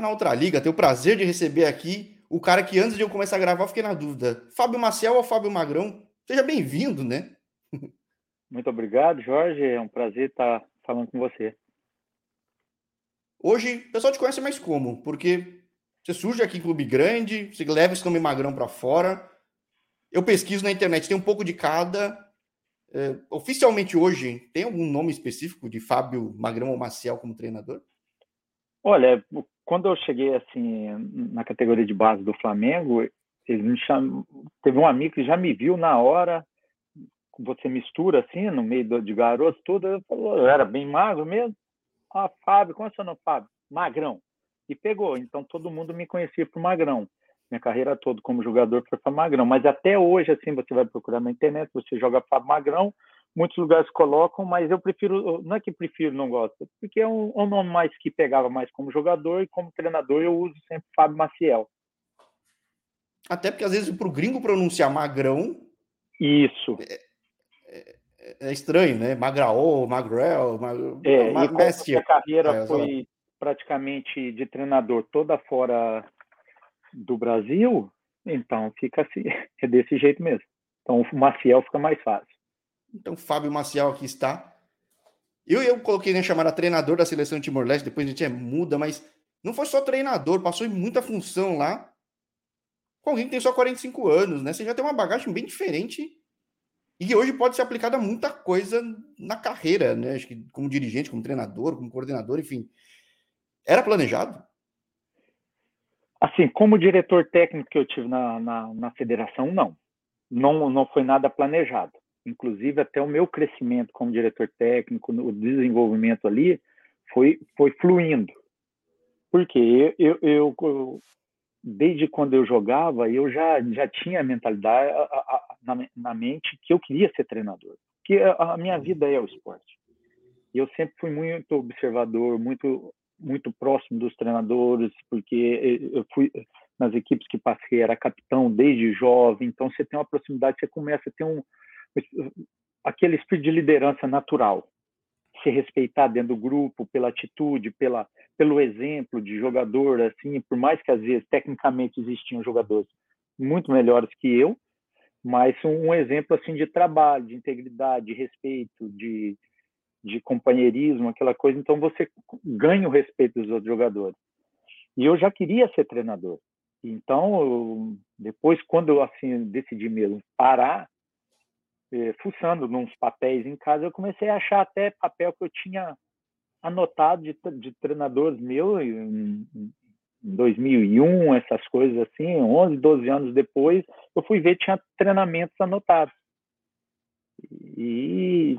na outra liga. Tenho o prazer de receber aqui o cara que antes de eu começar a gravar eu fiquei na dúvida. Fábio Maciel ou Fábio Magrão? Seja bem-vindo, né? Muito obrigado, Jorge. É um prazer estar falando com você. Hoje, o pessoal te conhece mais como? Porque você surge aqui em clube grande, você leva esse nome Magrão para fora. Eu pesquiso na internet, tem um pouco de cada. É, oficialmente hoje, tem algum nome específico de Fábio Magrão ou Maciel como treinador? Olha, quando eu cheguei assim na categoria de base do Flamengo, eles me chamam, teve um amigo que já me viu na hora, você mistura assim no meio de garoto tudo, eu, falou, eu era bem magro mesmo. Ah, Fábio, como é seu nome, Fábio? Magrão. E pegou. Então todo mundo me conhecia por Magrão. Minha carreira toda como jogador foi para Magrão. Mas até hoje, assim, você vai procurar na internet, você joga Fábio Magrão, muitos lugares colocam, mas eu prefiro, não é que prefiro, não gosto, porque é um, um nome mais que pegava mais como jogador e como treinador eu uso sempre Fábio Maciel. Até porque às vezes para o gringo pronunciar magrão. Isso. É, é, é estranho, né? Magraô, Magrel, Mag... É, Mag... e como a carreira é, foi praticamente de treinador toda fora do Brasil, então fica assim, é desse jeito mesmo. Então o Maciel fica mais fácil. Então, Fábio Maciel aqui está. Eu, eu coloquei né, chamada treinador da seleção de Timor-Leste, depois a gente é muda, mas não foi só treinador, passou em muita função lá. Com alguém que tem só 45 anos, né? Você já tem uma bagagem bem diferente e que hoje pode ser aplicada a muita coisa na carreira, né? Acho que como dirigente, como treinador, como coordenador, enfim. Era planejado? Assim, como diretor técnico que eu tive na, na, na federação, não. não. Não foi nada planejado inclusive até o meu crescimento como diretor técnico, o desenvolvimento ali, foi, foi fluindo. Porque eu, eu, eu desde quando eu jogava, eu já, já tinha a mentalidade a, a, na, na mente que eu queria ser treinador. Que a, a minha vida é o esporte. E eu sempre fui muito observador, muito muito próximo dos treinadores, porque eu fui nas equipes que passei, era capitão desde jovem, então você tem uma proximidade, você começa a ter um, aquele espírito de liderança natural, se respeitar dentro do grupo pela atitude, pela pelo exemplo de jogador, assim, por mais que às vezes tecnicamente existiam jogadores muito melhores que eu, mas um, um exemplo assim de trabalho, de integridade, de respeito, de de companheirismo, aquela coisa, então você ganha o respeito dos outros jogadores. E eu já queria ser treinador. Então, eu, depois quando eu assim decidi mesmo parar, eh, fuçando nos papéis em casa, eu comecei a achar até papel que eu tinha anotado de, de treinadores meus em, em 2001, essas coisas assim, 11, 12 anos depois, eu fui ver tinha treinamentos anotados. E,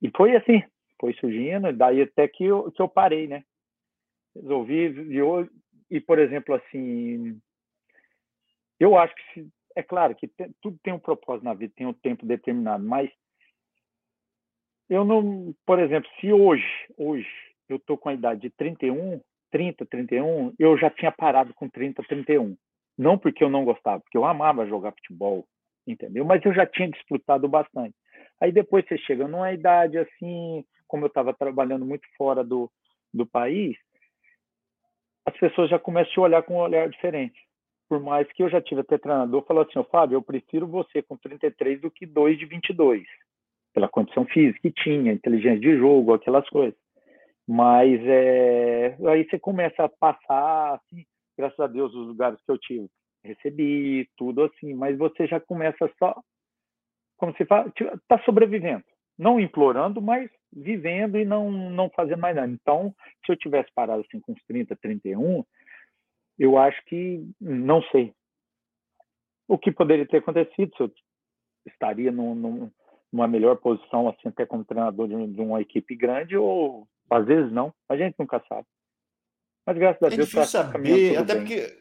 e foi assim, foi surgindo, daí até que eu, que eu parei, né? Resolvi, e, eu, e por exemplo, assim, eu acho que se, é claro que tem, tudo tem um propósito na vida, tem um tempo determinado, mas eu não, por exemplo, se hoje, hoje eu tô com a idade de 31, 30, 31, eu já tinha parado com 30, 31. Não porque eu não gostava, porque eu amava jogar futebol, entendeu? Mas eu já tinha disputado bastante. Aí depois você chega numa idade assim, como eu estava trabalhando muito fora do, do país, as pessoas já começam a olhar com um olhar diferente por mais que eu já tive até treinador, falou assim, oh, Fábio, eu prefiro você com 33 do que 2 de 22, pela condição física que tinha, inteligência de jogo, aquelas coisas. Mas é, aí você começa a passar, assim, graças a Deus, os lugares que eu tive, recebi tudo assim, mas você já começa só, como se fala, está sobrevivendo, não implorando, mas vivendo e não não fazendo mais nada. Então, se eu tivesse parado assim com uns 30, 31, eu acho que não sei. O que poderia ter acontecido se eu estaria num, num, numa melhor posição assim até como treinador de, de, uma equipe grande ou às vezes não. A gente nunca sabe. Mas graças a é Deus difícil saber até bem. porque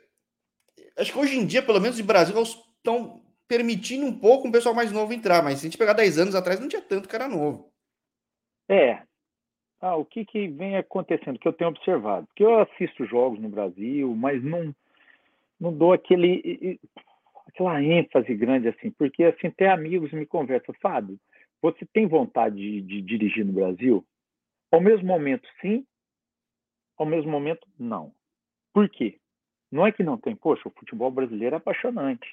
acho que hoje em dia pelo menos em Brasil estão permitindo um pouco um pessoal mais novo entrar mas se a gente pegar 10 anos atrás não tinha tanto cara novo. É ah, o que, que vem acontecendo, que eu tenho observado? Porque eu assisto jogos no Brasil, mas não, não dou aquele, aquela ênfase grande assim, porque assim, até amigos me conversam, Fábio, você tem vontade de, de dirigir no Brasil? Ao mesmo momento, sim, ao mesmo momento, não. Por quê? Não é que não tem, poxa, o futebol brasileiro é apaixonante,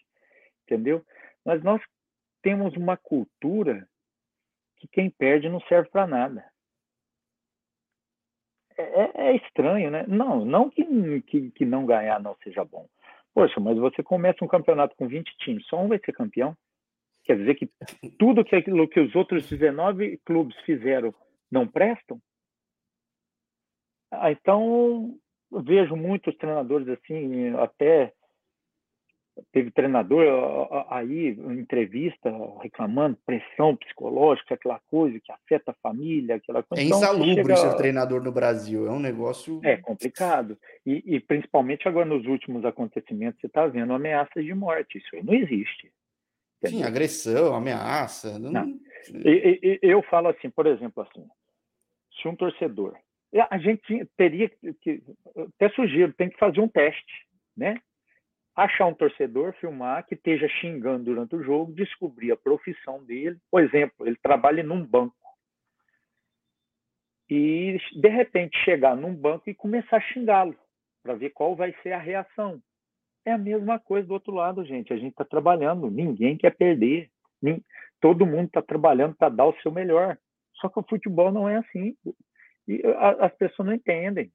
entendeu? Mas nós temos uma cultura que quem perde não serve para nada. É, é, é, estranho, né? Não, não que, que, que não ganhar não seja bom. Poxa, mas você começa um campeonato com 20 times, só um vai ser campeão. Quer dizer que tudo que aquilo que os outros 19 clubes fizeram não prestam? Ah, então, vejo muitos treinadores assim, até teve treinador aí entrevista reclamando pressão psicológica, aquela coisa que afeta a família, aquela coisa. É então, insalubre chega... ser treinador no Brasil, é um negócio. É complicado. E, e principalmente agora nos últimos acontecimentos, você está vendo ameaças de morte. Isso aí não existe. Entendeu? Sim, agressão, ameaça. Não... não. E, e, eu falo assim, por exemplo, assim, se um torcedor a gente teria que, até sugiro, tem que fazer um teste, né? Achar um torcedor, filmar, que esteja xingando durante o jogo, descobrir a profissão dele. Por exemplo, ele trabalha num banco. E, de repente, chegar num banco e começar a xingá-lo, para ver qual vai ser a reação. É a mesma coisa do outro lado, gente. A gente está trabalhando, ninguém quer perder. Todo mundo está trabalhando para dar o seu melhor. Só que o futebol não é assim. E as pessoas não entendem.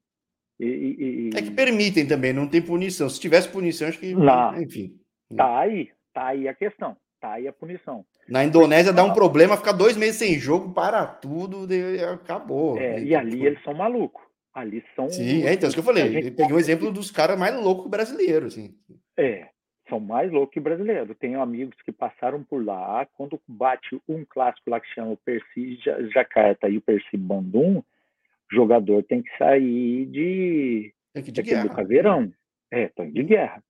E, e, é que permitem também, não tem punição. Se tivesse punição, acho que. Não. Enfim. Tá aí, tá aí a questão, tá aí a punição. Na Indonésia dá um problema, ficar dois meses sem jogo, para tudo, acabou. É, e ali eles são malucos. Ali são. Sim, é então, isso que eu falei. Gente... peguei um exemplo dos caras mais loucos brasileiros. Assim. É, são mais loucos que brasileiros. Tenho amigos que passaram por lá, quando bate um clássico lá que chama o Percy Jacarta e o Percy Bandung, jogador tem que sair de, de, de guerra. do caveirão. É, tem de guerra.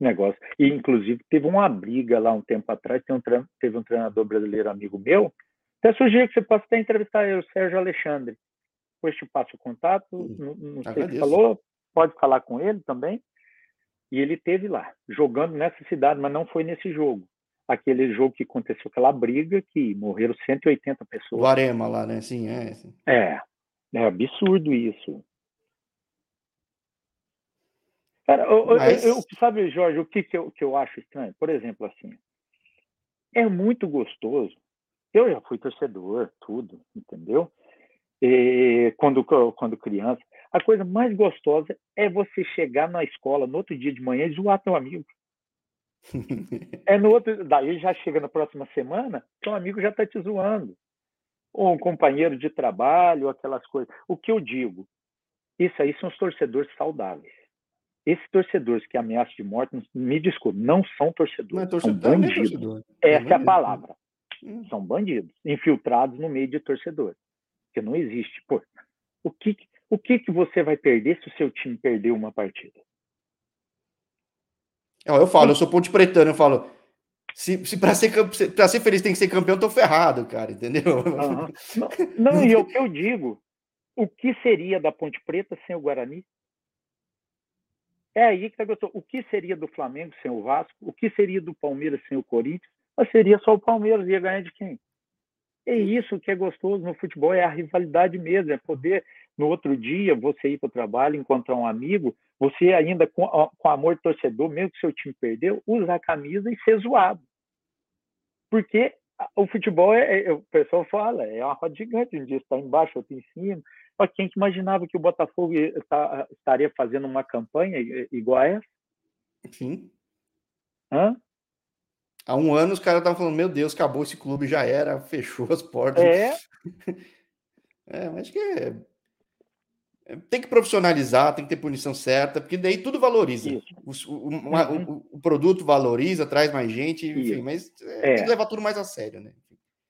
Negócio. E, inclusive, teve uma briga lá um tempo atrás, tem um, teve um treinador brasileiro amigo meu, até sugiro que você possa até entrevistar ele, o Sérgio Alexandre. Depois te passo o contato, hum, não, não sei se falou, pode falar com ele também. E ele teve lá, jogando nessa cidade, mas não foi nesse jogo. Aquele jogo que aconteceu aquela briga que morreram 180 pessoas. O Arema lá, né? Sim, é. Sim. É, é absurdo isso. Cara, Mas... eu, eu, sabe, Jorge, o que, que, eu, que eu acho estranho? Por exemplo, assim, é muito gostoso. Eu já fui torcedor, tudo, entendeu? E quando, quando criança, a coisa mais gostosa é você chegar na escola no outro dia de manhã e zoar teu amigo. é no outro, daí já chega na próxima semana, teu amigo já está te zoando ou um companheiro de trabalho, aquelas coisas. O que eu digo? Isso aí são os torcedores saudáveis. Esses torcedores que ameaçam de morte, me desculpe, não são torcedores, não é torcedor, são bandidos. É torcedor. Essa é, é a palavra. Hum. São bandidos, infiltrados no meio de torcedores. Porque não existe. Pô, o que, o que, que você vai perder se o seu time perder uma partida? Eu falo, eu sou ponte pretano, eu falo, se, se para ser, ser feliz tem que ser campeão, tô ferrado, cara, entendeu? Uhum. Não, não, e é o que eu digo, o que seria da Ponte Preta sem o Guarani? É aí que tá gostoso. O que seria do Flamengo sem o Vasco? O que seria do Palmeiras sem o Corinthians? Mas seria só o Palmeiras, ia ganhar de quem? É isso que é gostoso no futebol, é a rivalidade mesmo, é poder no outro dia você ir para o trabalho, encontrar um amigo, você ainda com, com amor torcedor, mesmo que seu time perdeu, usar a camisa e ser zoado. Porque o futebol, é, é, o pessoal fala, é uma roda gigante, um dia está embaixo, outro em cima. Quem que imaginava que o Botafogo tá, estaria fazendo uma campanha igual a essa? Sim. Hã? Há um ano os caras estavam falando, meu Deus, acabou esse clube, já era, fechou as portas. É. é, mas que é tem que profissionalizar, tem que ter punição certa, porque daí tudo valoriza. O, o, uhum. o, o, produto valoriza, traz mais gente, enfim, Isso. mas é, é. tem que levar tudo mais a sério, né?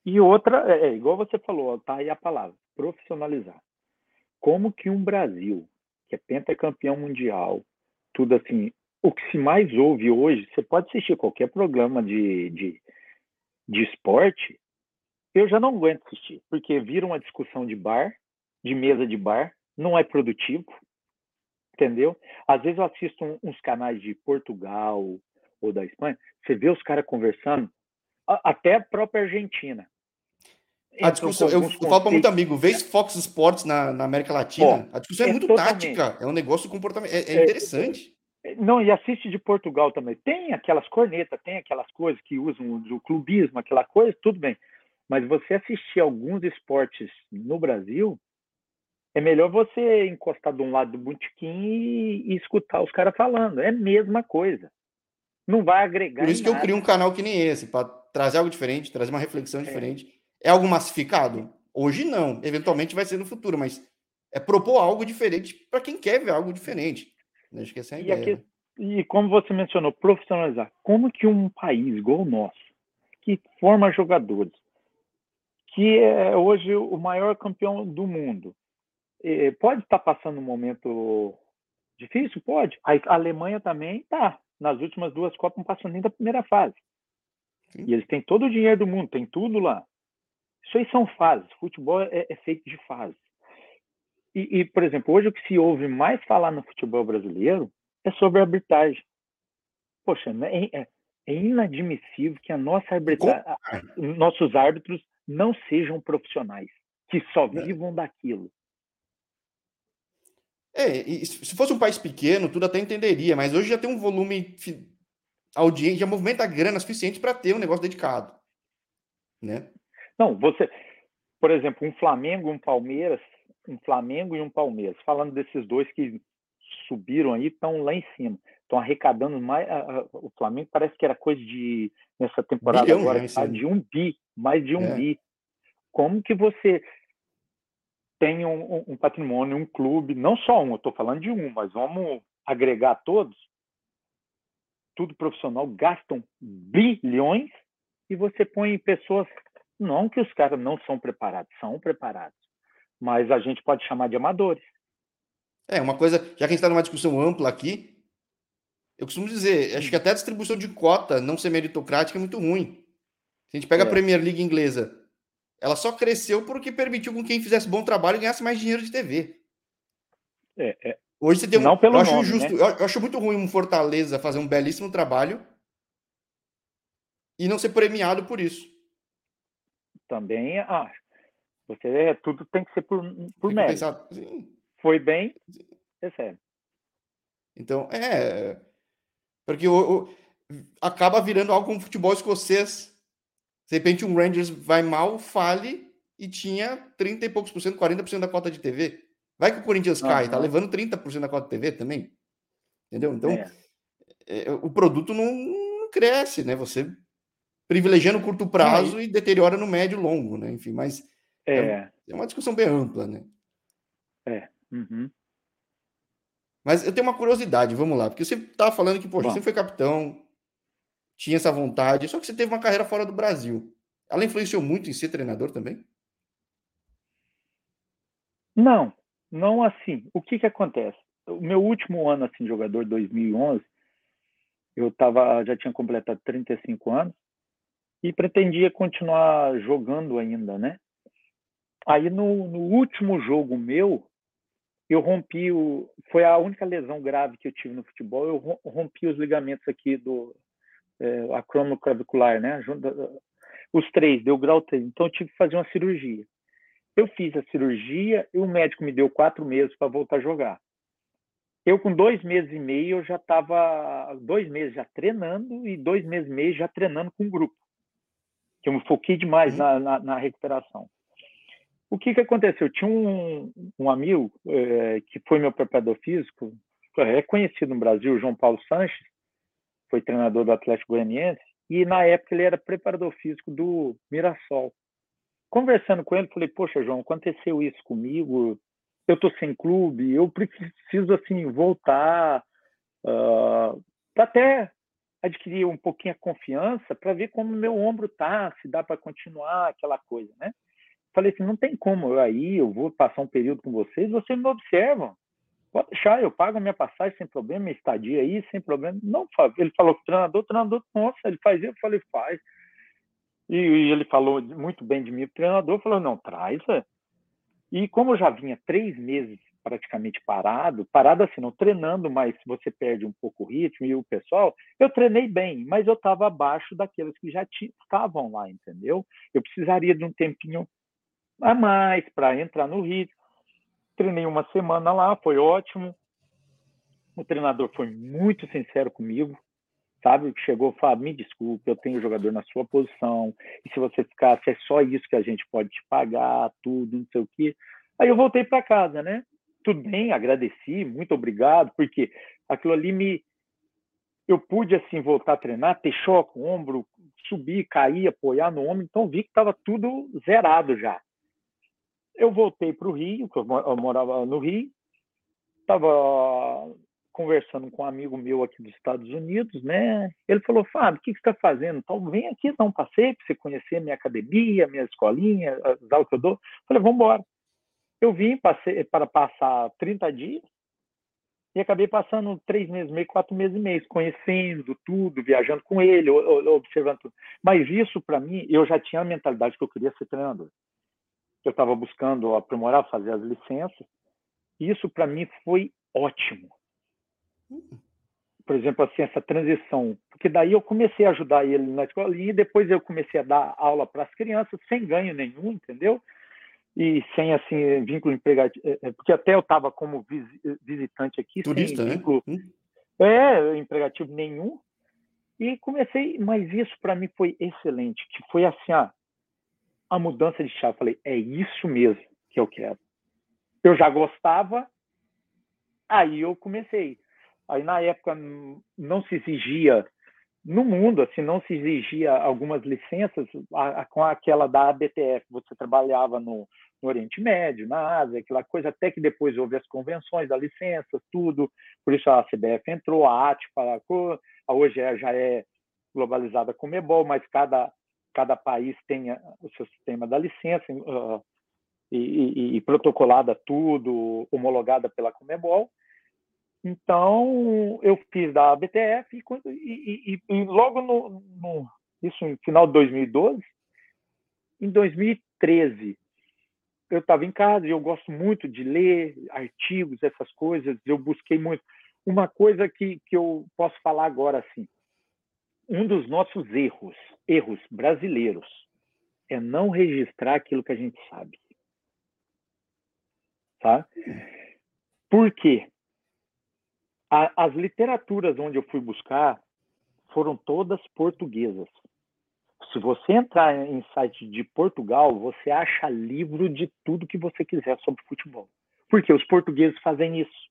E outra, é, é, igual você falou, tá aí a palavra, profissionalizar. Como que um Brasil, que é pentacampeão mundial, tudo assim, o que se mais ouve hoje, você pode assistir qualquer programa de, de, de esporte, eu já não aguento assistir, porque vira uma discussão de bar, de mesa de bar, não é produtivo, entendeu? Às vezes eu assisto uns canais de Portugal ou da Espanha, você vê os caras conversando, até a própria Argentina. a discussão, eu, eu falo para muito amigo, vês Fox Sports na, na América Latina, a discussão é, é muito totalmente. tática, é um negócio comportamento, é, é, é interessante. É, não, e assiste de Portugal também. Tem aquelas cornetas, tem aquelas coisas que usam o clubismo, aquela coisa, tudo bem. Mas você assistir alguns esportes no Brasil, é melhor você encostar de um lado do botequim e, e escutar os caras falando. É a mesma coisa. Não vai agregar. Por isso que eu crio um canal que nem esse, para trazer algo diferente, trazer uma reflexão é. diferente. É algo massificado? Hoje não. Eventualmente vai ser no futuro, mas é propor algo diferente para quem quer ver algo diferente. Essa é a e ideia. Aqui, e como você mencionou, profissionalizar. Como que um país igual o nosso, que forma jogadores, que é hoje o maior campeão do mundo, pode estar passando um momento difícil? Pode. A Alemanha também está. Nas últimas duas Copas não passou nem da primeira fase. Sim. E eles têm todo o dinheiro do mundo, tem tudo lá. Isso aí são fases. Futebol é, é feito de fases. E, e, por exemplo, hoje o que se ouve mais falar no futebol brasileiro é sobre a arbitragem. Poxa, né, é, é inadmissível que a nossa arbitragem, nossos árbitros não sejam profissionais, que só é. vivam daquilo. É, se fosse um país pequeno, tudo até entenderia, mas hoje já tem um volume audiência, já movimenta grana suficiente para ter um negócio dedicado, né? Não, você, por exemplo, um Flamengo, um Palmeiras, um Flamengo e um Palmeiras, falando desses dois que subiram aí, estão lá em cima, estão arrecadando mais. o Flamengo parece que era coisa de nessa temporada Bilhão, agora tá de um bi, mais de um é. bi. Como que você tem um, um, patrimônio, um clube, não só um, eu estou falando de um, mas vamos agregar todos, tudo profissional, gastam bilhões e você põe pessoas, não que os caras não são preparados, são preparados, mas a gente pode chamar de amadores. É, uma coisa, já que a gente está numa discussão ampla aqui, eu costumo dizer, acho que até a distribuição de cota não ser meritocrática é muito ruim. Se a gente pega é. a Premier League inglesa, ela só cresceu porque permitiu com quem fizesse bom trabalho e ganhasse mais dinheiro de TV. É, é. Hoje você tem um. Não pelo eu acho nome, injusto, né? eu acho muito ruim um Fortaleza fazer um belíssimo trabalho e não ser premiado por isso. Também acho. Você é, tudo tem que ser por, por mérito. Foi bem, recebe. Então, é. Porque o, o, acaba virando algo como futebol escocês de repente um Rangers vai mal, fale e tinha 30 e poucos por cento, 40% da cota de TV. Vai que o Corinthians uhum. cai, tá levando 30% da cota de TV também. Entendeu? Então, é. É, o produto não, não, cresce, né? Você privilegia no curto prazo é. e deteriora no médio e longo, né? Enfim, mas é, é, é uma discussão bem ampla, né? É. Uhum. Mas eu tenho uma curiosidade, vamos lá, porque você estava falando que, poxa, Bom. você foi capitão, tinha essa vontade, só que você teve uma carreira fora do Brasil. Ela influenciou muito em ser treinador também? Não, não assim. O que que acontece? O meu último ano assim jogador, 2011, eu tava, já tinha completado 35 anos e pretendia continuar jogando ainda, né? Aí no, no último jogo meu, eu rompi o, foi a única lesão grave que eu tive no futebol. Eu rompi os ligamentos aqui do é, acromoclavicular, né? Os três, deu grau 3. Então eu tive que fazer uma cirurgia. Eu fiz a cirurgia e o médico me deu quatro meses para voltar a jogar. Eu, com dois meses e meio, eu já estava dois meses já treinando e dois meses e meio já treinando com o grupo. Que eu me foquei demais uhum. na, na, na, recuperação. O que, que aconteceu? Eu tinha um, um amigo é, que foi meu preparador físico, é conhecido no Brasil, João Paulo Sanches, foi treinador do Atlético Goianiense, e na época ele era preparador físico do Mirassol. Conversando com ele, falei: Poxa, João, aconteceu isso comigo, eu tô sem clube, eu preciso assim voltar uh, até adquirir um pouquinho a confiança para ver como meu ombro tá, se dá para continuar aquela coisa, né? Falei assim, não tem como eu aí, eu vou passar um período com vocês, vocês me observam. Pode deixar, eu pago a minha passagem sem problema, minha estadia aí sem problema. Não, ele falou que treinador, treinador, nossa, ele faz isso, eu falei, faz. E, e ele falou muito bem de mim, o treinador falou, não, traz. É. E como eu já vinha três meses praticamente parado, parado assim, não treinando, mas você perde um pouco o ritmo e o pessoal, eu treinei bem, mas eu estava abaixo daqueles que já estavam lá, entendeu? Eu precisaria de um tempinho a mais para entrar no ritmo. Treinei uma semana lá, foi ótimo. O treinador foi muito sincero comigo, sabe? Chegou e falou: me desculpe, eu tenho jogador na sua posição, e se você ficar, se é só isso que a gente pode te pagar, tudo, não sei o quê. Aí eu voltei para casa, né? Tudo bem, agradeci, muito obrigado, porque aquilo ali me. Eu pude, assim, voltar a treinar, ter choque, ombro, subir, cair, apoiar no ombro, então vi que estava tudo zerado já. Eu voltei para o Rio, que eu morava no Rio, estava conversando com um amigo meu aqui dos Estados Unidos, né? Ele falou, Fábio, o que, que você está fazendo? Então, vem aqui dar um passeio para você conhecer minha academia, minha escolinha, as aulas que eu dou. Eu falei, vamos embora. Eu vim para passar 30 dias e acabei passando três meses, meio, quatro meses e meio, conhecendo tudo, viajando com ele, observando tudo. Mas isso, para mim, eu já tinha a mentalidade que eu queria ser treinador. Eu estava buscando aprimorar, fazer as licenças. Isso, para mim, foi ótimo por exemplo, assim, essa transição. Porque daí eu comecei a ajudar ele na escola e depois eu comecei a dar aula para as crianças sem ganho nenhum, entendeu? E sem, assim, vínculo empregador. É, é, porque até eu estava como visitante aqui, Turista, sem né? vínculo né? é, empregativo nenhum. E comecei, mas isso para mim foi excelente, que foi assim, ah, a mudança de chave. Falei, é isso mesmo que eu quero. Eu já gostava, aí eu comecei. Aí na época não se exigia no mundo, assim, não se exigia algumas licenças a, a, com aquela da ABTF. Você trabalhava no, no, Oriente Médio, na Ásia, aquela coisa, até que depois houve as convenções da licença, tudo. Por isso a CBF entrou, a ATPA, a, hoje é, já é globalizada com o MEBOL, mas cada, cada país tem o seu sistema da licença uh, e, e, e, protocolada tudo, homologada pela Comebol. Então, eu fiz da BTF e, e, e logo no, no, isso no final de 2012, em 2013, eu estava em casa e eu gosto muito de ler artigos, essas coisas, eu busquei muito. Uma coisa que, que eu posso falar agora, assim, um dos nossos erros, erros brasileiros, é não registrar aquilo que a gente sabe. Tá? Por quê? A, as literaturas onde eu fui buscar foram todas portuguesas. Se você entrar em site de Portugal, você acha livro de tudo que você quiser sobre futebol. Porque os portugueses fazem isso.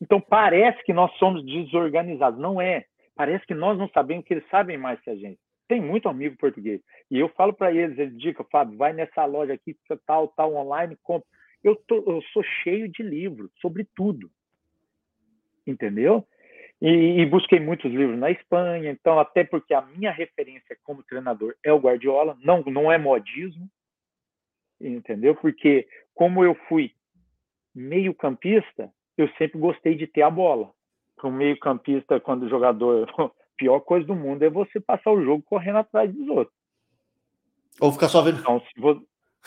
Então parece que nós somos desorganizados. Não é. Parece que nós não sabemos que eles sabem mais que a gente. Tem muito amigo português. E eu falo para eles, eles dica, Fábio, vai nessa loja aqui, tal, tal, online, compra. Eu, tô, eu sou cheio de livros sobre tudo entendeu? E, e, busquei muitos livros na Espanha, então até porque a minha referência como treinador é o Guardiola, não não é modismo, entendeu? Porque como eu fui meio campista, eu sempre gostei de ter a bola. Para um meio campista, quando o jogador, a pior coisa do mundo é você passar o jogo correndo atrás dos outros. Ou ficar só vendo. Então, se você...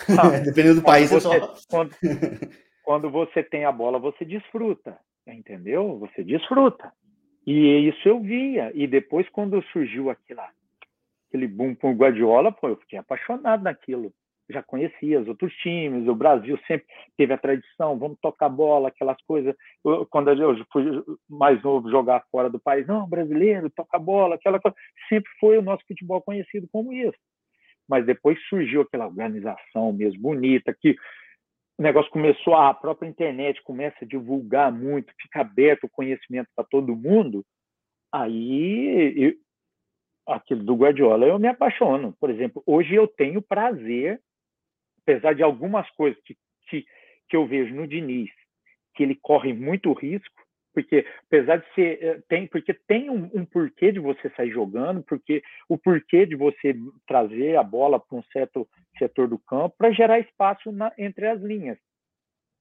Não, Dependendo do país, você, é só... quando, quando você tem a bola, você desfruta entendeu? Você desfruta. E isso eu via. E depois, quando surgiu aquela, aquele boom com o Guardiola, pô, eu fiquei apaixonado naquilo. Já conhecia os outros times, o Brasil sempre teve a tradição, vamos tocar bola, aquelas coisas. Quando eu fui mais novo jogar fora do país, não, brasileiro, toca bola, aquela coisa. Sempre foi o nosso futebol conhecido como isso. Mas depois surgiu aquela organização mesmo bonita, que o negócio começou, a própria internet começa a divulgar muito, fica aberto o conhecimento para todo mundo, aí eu, aquilo do Guardiola eu me apaixono. Por exemplo, hoje eu tenho prazer, apesar de algumas coisas que, que, que eu vejo no Diniz, que ele corre muito risco, porque apesar de ser eh, tem porque tem um, um, porquê de você sair jogando porque o porquê de você trazer a bola para um certo setor do campo para gerar espaço na, entre as linhas.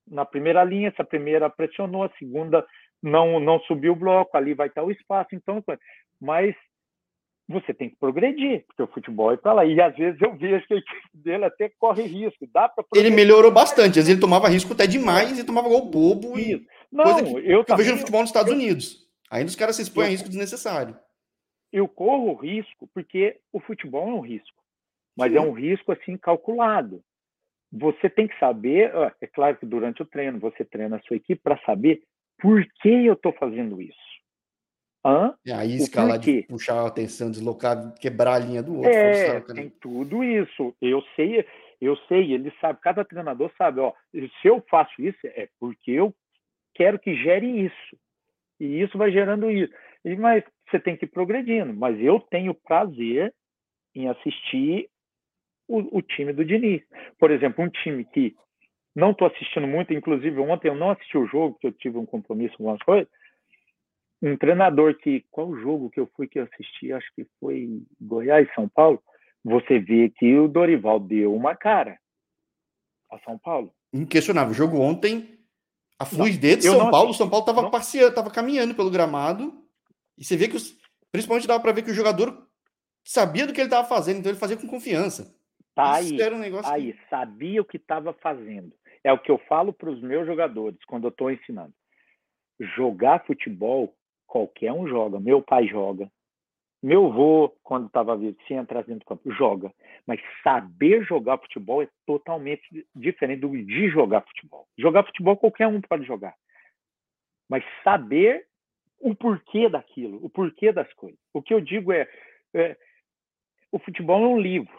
Na primeira linha essa primeira pressionou a segunda não não subiu o bloco ali vai estar o espaço então mas você tem que progredir, porque o futebol é para lá. E às vezes eu vejo que a equipe dele até corre risco. Dá para Ele melhorou bastante, às vezes ele tomava risco até demais e tomava gol bobo. Isso. E... Não, que, eu, que eu vejo no futebol nos Estados eu, Unidos. Ainda os caras se expõem eu, a risco desnecessário. Eu corro risco porque o futebol é um risco. mas Sim. é um risco assim calculado. Você tem que saber, é claro que durante o treino você treina a sua equipe para saber por que eu estou fazendo isso. Hã? E aí escalar de puxar a atenção, deslocar, quebrar a linha do outro. É, tem tudo isso. Eu sei, eu sei, ele sabe, cada treinador sabe, ó, se eu faço isso é porque eu quero que gere isso. E isso vai gerando isso. Mas você tem que ir progredindo. Mas eu tenho prazer em assistir o, o time do Diniz. Por exemplo, um time que não estou assistindo muito, inclusive ontem eu não assisti o jogo, porque eu tive um compromisso com algumas coisas. Um treinador que. Qual jogo que eu fui que eu assisti? Acho que foi Goiás, São Paulo você vê que o Dorival deu uma cara a São Paulo. Inquestionável. O jogo ontem, a fluidez de São Paulo, o São Paulo estava passeando, estava caminhando pelo gramado, e você vê que, os, principalmente dava para ver que o jogador sabia do que ele estava fazendo, então ele fazia com confiança. Tá aí, um negócio aí, que... sabia o que estava fazendo. É o que eu falo para os meus jogadores quando eu estou ensinando. Jogar futebol, qualquer um joga. Meu pai joga, meu avô, quando estava vivo, se entrar dentro do campo, joga. Mas saber jogar futebol é totalmente diferente do de jogar futebol. Jogar futebol qualquer um pode jogar. Mas saber o porquê daquilo, o porquê das coisas. O que eu digo é, é o futebol é um livro.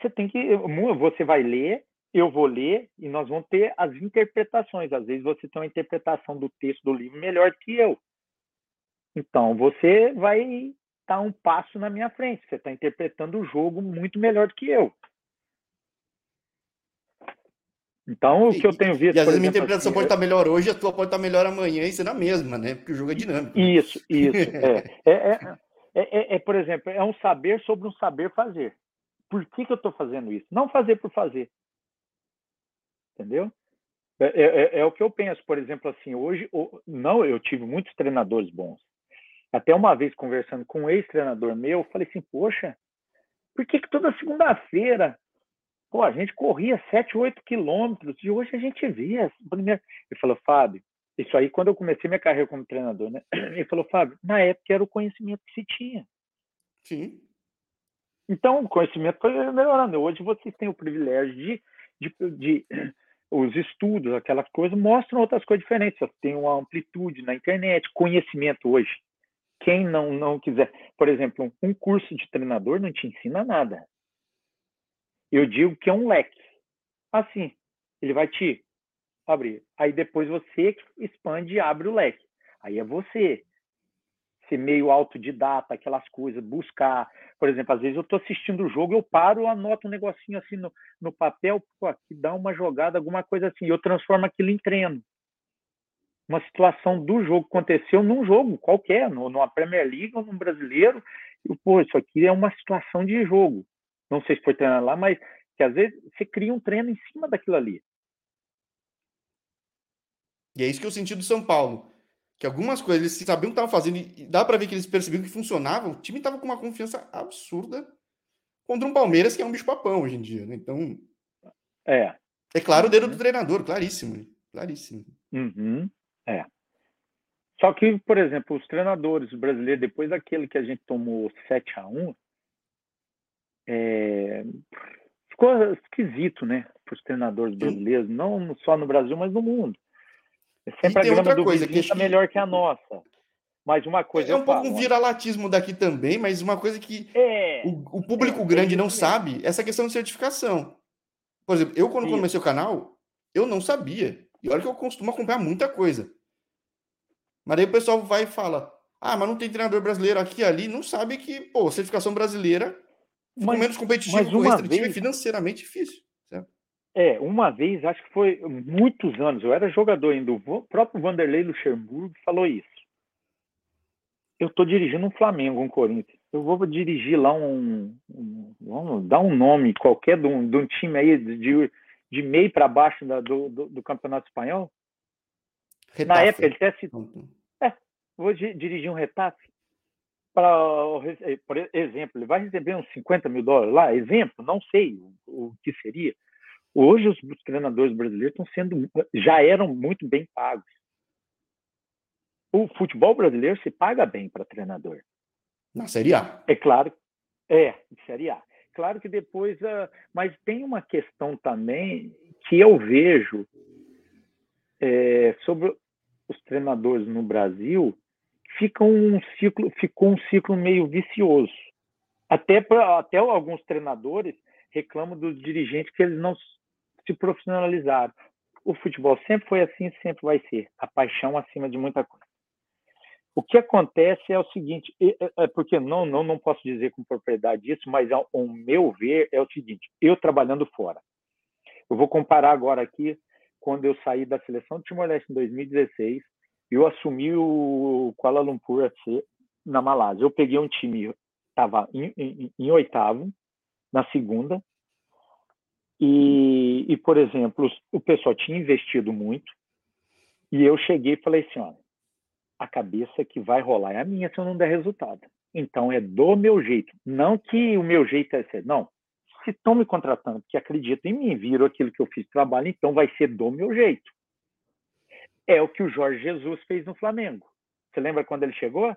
Você tem que, você vai ler, eu vou ler e nós vamos ter as interpretações. Às vezes você tem uma interpretação do texto do livro melhor que eu. Então, você vai estar tá um passo na minha frente. Você está interpretando o jogo muito melhor que eu. Então, o que eu tenho visto. E às vezes a minha interpretação assim, pode estar tá melhor hoje, a tua pode estar tá melhor amanhã e ser a mesma, né? Porque o jogo é dinâmico. Isso, isso. é. É, é, é, é, por exemplo, é um saber sobre um saber fazer. Por que, que eu estou fazendo isso? Não fazer por fazer. Entendeu? É, é, o que eu penso, por exemplo, assim, hoje, não, eu tive muitos treinadores bons. Até uma vez conversando com um ex-treinador meu, falei assim, poxa, por que, que toda segunda-feira pô, a gente corria 7, 8 quilômetros e hoje a gente vê primeira... Ele falou, Fábio, isso aí quando eu comecei minha carreira como treinador, né? Ele falou, Fábio, na época era o conhecimento que se tinha. Sim. Então, o conhecimento foi melhorando. Hoje vocês têm o privilégio de, de, de os estudos, aquelas coisas, mostram outras coisas diferentes. Tem uma amplitude na internet, conhecimento hoje. Quem não, não quiser, por exemplo, um curso de treinador não te ensina nada. Eu digo que é um leque. Assim, ele vai te abrir. Aí depois você expande e abre o leque. Aí é você ser meio autodidata, aquelas coisas, buscar. Por exemplo, às vezes eu estou assistindo o jogo, eu paro, anoto um negocinho assim no, no papel, pô, aqui dá uma jogada, alguma coisa assim, eu transformo aquilo em treino uma situação do jogo aconteceu num jogo qualquer, numa Premier League ou num brasileiro, e, pô, isso aqui é uma situação de jogo. Não sei se foi treinado lá, mas que às vezes você cria um treino em cima daquilo ali. E é isso que eu senti do São Paulo. Que algumas coisas eles sabiam que estavam fazendo e dá para ver que eles percebiam que funcionava. O time estava com uma confiança absurda contra um Palmeiras que é um bicho-papão hoje em dia. Né? Então. É. É claro o dedo uhum. do treinador, claríssimo. Claríssimo. Uhum. É. Só que, por exemplo, os treinadores brasileiros, depois daquele que a gente tomou 7 a 1 é... ficou esquisito, né? Para os treinadores brasileiros, Sim. não só no Brasil, mas no mundo. É sempre a grama do coisa que está melhor que a nossa. Mas uma coisa. É um pouco um viralatismo daqui também, mas uma coisa que é, o, o, público é, grande não sabe essa questão de certificação. Por exemplo, eu, quando Isso. comecei o canal, eu não sabia. E olha que eu costumo acompanhar muita coisa. Mas aí o pessoal vai e fala: ah, mas não tem treinador brasileiro aqui e ali. Não sabe que, pô, certificação brasileira ficou menos competitivo, com restritivo vez... e financeiramente difícil. É, uma vez, acho que foi muitos anos, eu era jogador ainda, o próprio Vanderlei Luxemburgo falou isso. Eu estou dirigindo um Flamengo, um Corinthians. Eu vou dirigir lá um, um vamos dar um nome qualquer de um, de um time aí de, de meio para baixo da, do, do, do, Campeonato Espanhol. Retafe. Na época, ele até. É, vou dirigir um Retafe. Para, por exemplo, ele vai receber uns 50 mil dólares lá. Exemplo, não sei o, o que seria. Hoje, os, treinadores brasileiros estão sendo, já eram muito bem pagos. O futebol brasileiro se paga bem para treinador. Na Série A. É claro. É, Série A. claro que depois. Uh, mas tem uma questão também que eu vejo é, sobre os treinadores no Brasil, fica um ciclo, ficou um ciclo meio vicioso. Até, pra, até alguns treinadores reclamam dos dirigentes que eles não se profissionalizaram. O futebol sempre foi assim, sempre vai ser. A paixão acima de muita coisa. O que acontece é o seguinte, é porque não, não, não posso dizer com propriedade isso, mas ao meu ver é o seguinte: eu trabalhando fora, eu vou comparar agora aqui quando eu saí da seleção do Timor-Leste em 2016, eu assumi o Kuala Lumpur FC na Malásia. Eu peguei um time, estava em, em, em, oitavo, na segunda, e, e, por exemplo, o pessoal tinha investido muito, e eu cheguei e falei assim, olha, a cabeça que vai rolar é a minha se eu não der resultado. Então é do meu jeito. Não que o meu jeito é ser, não. Se estão me contratando porque acreditam em mim, viram aquilo que eu fiz trabalho, então vai ser do meu jeito. É o que o Jorge Jesus fez no Flamengo. Você lembra quando ele chegou?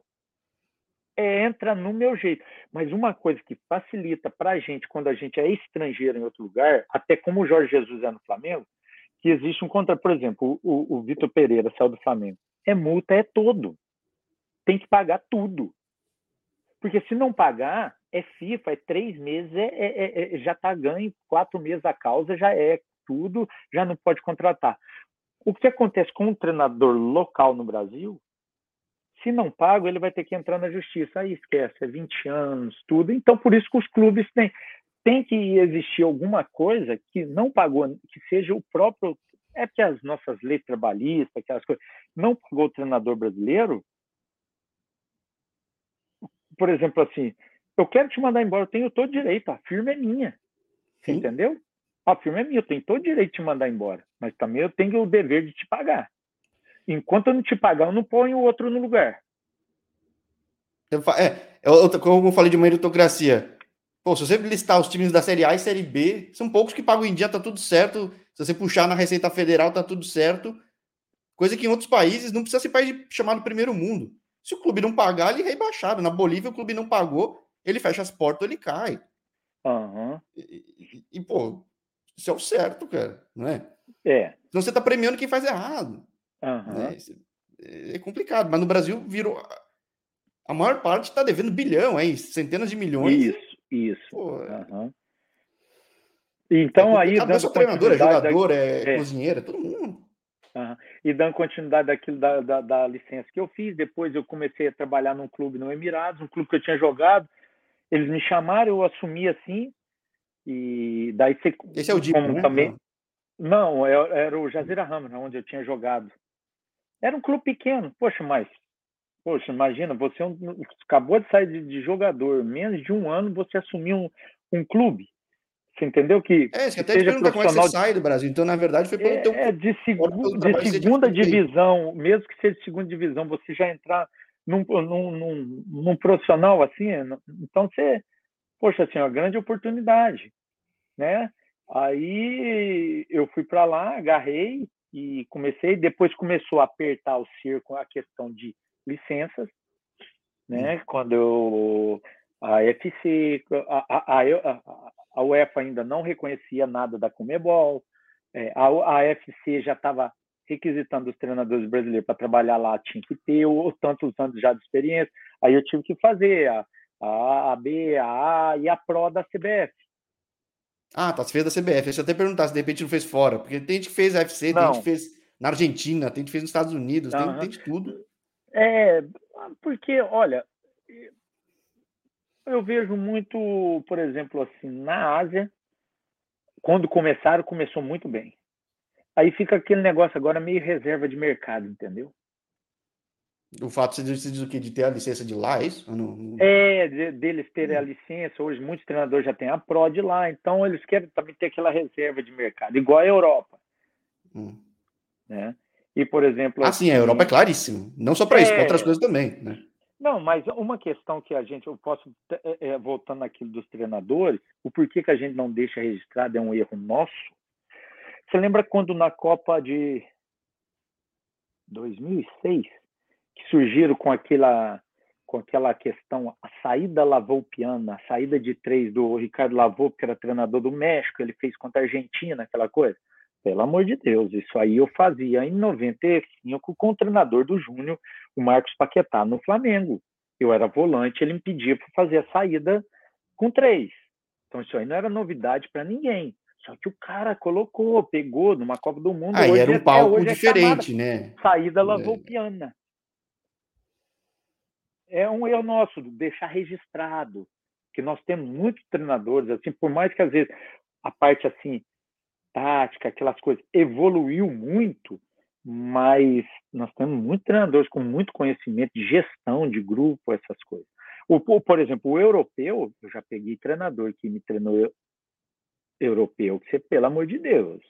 É, entra no meu jeito. Mas uma coisa que facilita para a gente, quando a gente é estrangeiro em outro lugar, até como o Jorge Jesus é no Flamengo, que existe um contra, por exemplo, o, o Vitor Pereira saiu do Flamengo é multa, é todo. Tem que pagar tudo. Porque se não pagar, é FIFA, é três meses, é, é, é, é já está ganho, quatro meses a causa já é tudo, já não pode contratar. O que acontece com um treinador local no Brasil, se não paga, ele vai ter que entrar na justiça. Aí esquece, é 20 anos, tudo. Então, por isso que os clubes têm. Tem que existir alguma coisa que não pagou, que seja o próprio é porque as nossas leis trabalhistas, aquelas coisas, não pagou o treinador brasileiro. Por exemplo, assim, eu quero te mandar embora, eu tenho todo direito, a firma é minha. Sim. Entendeu? A firma é minha, eu tenho todo direito de te mandar embora. Mas também eu tenho o dever de te pagar. Enquanto eu não te pagar, eu não ponho o outro no lugar. É, eu, como eu falei de meritocracia, Pô, se você listar os times da Série A e Série B, são poucos que pagam em dia, tá tudo certo. Se você puxar na Receita Federal, tá tudo certo. Coisa que em outros países não precisa ser país chamado primeiro mundo. Se o clube não pagar, ele é rebaixado. Na Bolívia, o clube não pagou, ele fecha as portas, ele cai. Uhum. E, e, e, pô, isso é o certo, cara, não é? É. Senão você tá premiando quem faz errado. Uhum. Né? É complicado, mas no Brasil virou. A maior parte está devendo bilhão, hein? centenas de milhões. Isso. Isso. Uhum. Então, é aí. Dando só treinador, é jogador, da... é, é cozinheiro, é todo mundo. Uhum. E dando continuidade daquilo da, da, da, licença que eu fiz, depois eu comecei a trabalhar num clube no Emirados, um clube que eu tinha jogado. Eles me chamaram, eu assumi assim. E daí você. Esse é o Dipo, né? também. Não, era, o Jazira Ramos, onde eu tinha jogado. Era um clube pequeno. Poxa, mas Poxa, imagina, você é um, acabou de sair de, de, jogador, menos de um ano você assumiu um, um clube. Você entendeu que. É, você até seja profissional como é que você sai do Brasil. Então, na verdade, foi pelo é, teu. É, de, seg de segunda divisão, mesmo que seja de segunda divisão, você já entrar num, num, num, num profissional assim, então você. Poxa, assim, é uma grande oportunidade, né? Aí eu fui para lá, agarrei e comecei. Depois começou a apertar o cerco a questão de licenças, né? Hum. Quando eu, a FC, a, a, a, a, UEFA ainda não reconhecia nada da Comebol, é, a, a FC já estava requisitando os treinadores brasileiros para trabalhar lá, tinha que ter o, tantos anos já de experiência. Aí eu tive que fazer a, a, a B, a A e a Pro da CBF. Ah, tá, você fez da CBF. Deixa eu até perguntar se de repente não fez fora, porque tem gente que fez a FC, não. tem gente que fez na Argentina, tem gente que fez nos Estados Unidos, uhum. tem, tem de tudo. É, porque, olha, eu vejo muito, por exemplo, assim, na Ásia, quando começaram, começou muito bem. Aí fica aquele negócio agora meio reserva de mercado, entendeu? O fato de diz o quê? De ter a licença de lá, é isso? Não... É, de, deles terem a licença. Hoje muitos treinadores já têm a Pro de lá, então eles querem também ter aquela reserva de mercado, igual a Europa. Hum. Né? E, por exemplo. Ah, sim, a Europa é claríssimo. Não só para é... isso, para outras coisas também. Né? Não, mas uma questão que a gente, eu posso, é, é, voltando naquilo dos treinadores, o porquê que a gente não deixa registrado é um erro nosso. Você lembra quando na Copa de 2006, que surgiram com aquela, com aquela questão, a saída lavoupiana, a saída de três do Ricardo Lavou, que era treinador do México, ele fez contra a Argentina, aquela coisa. Pelo amor de Deus, isso aí eu fazia em 95 com o treinador do Júnior, o Marcos Paquetá, no Flamengo. Eu era volante, ele me pedia para fazer a saída com três. Então isso aí não era novidade para ninguém. Só que o cara colocou, pegou numa Copa do Mundo. Aí era um palco é diferente, é né? Saída é. lavoupiana. É um erro nosso, deixar registrado que nós temos muitos treinadores, assim, por mais que às vezes a parte assim tática, aquelas coisas, evoluiu muito, mas nós temos muitos treinadores com muito conhecimento de gestão de grupo, essas coisas. O, por exemplo, o europeu, eu já peguei treinador que me treinou europeu, que você, pelo amor de Deus,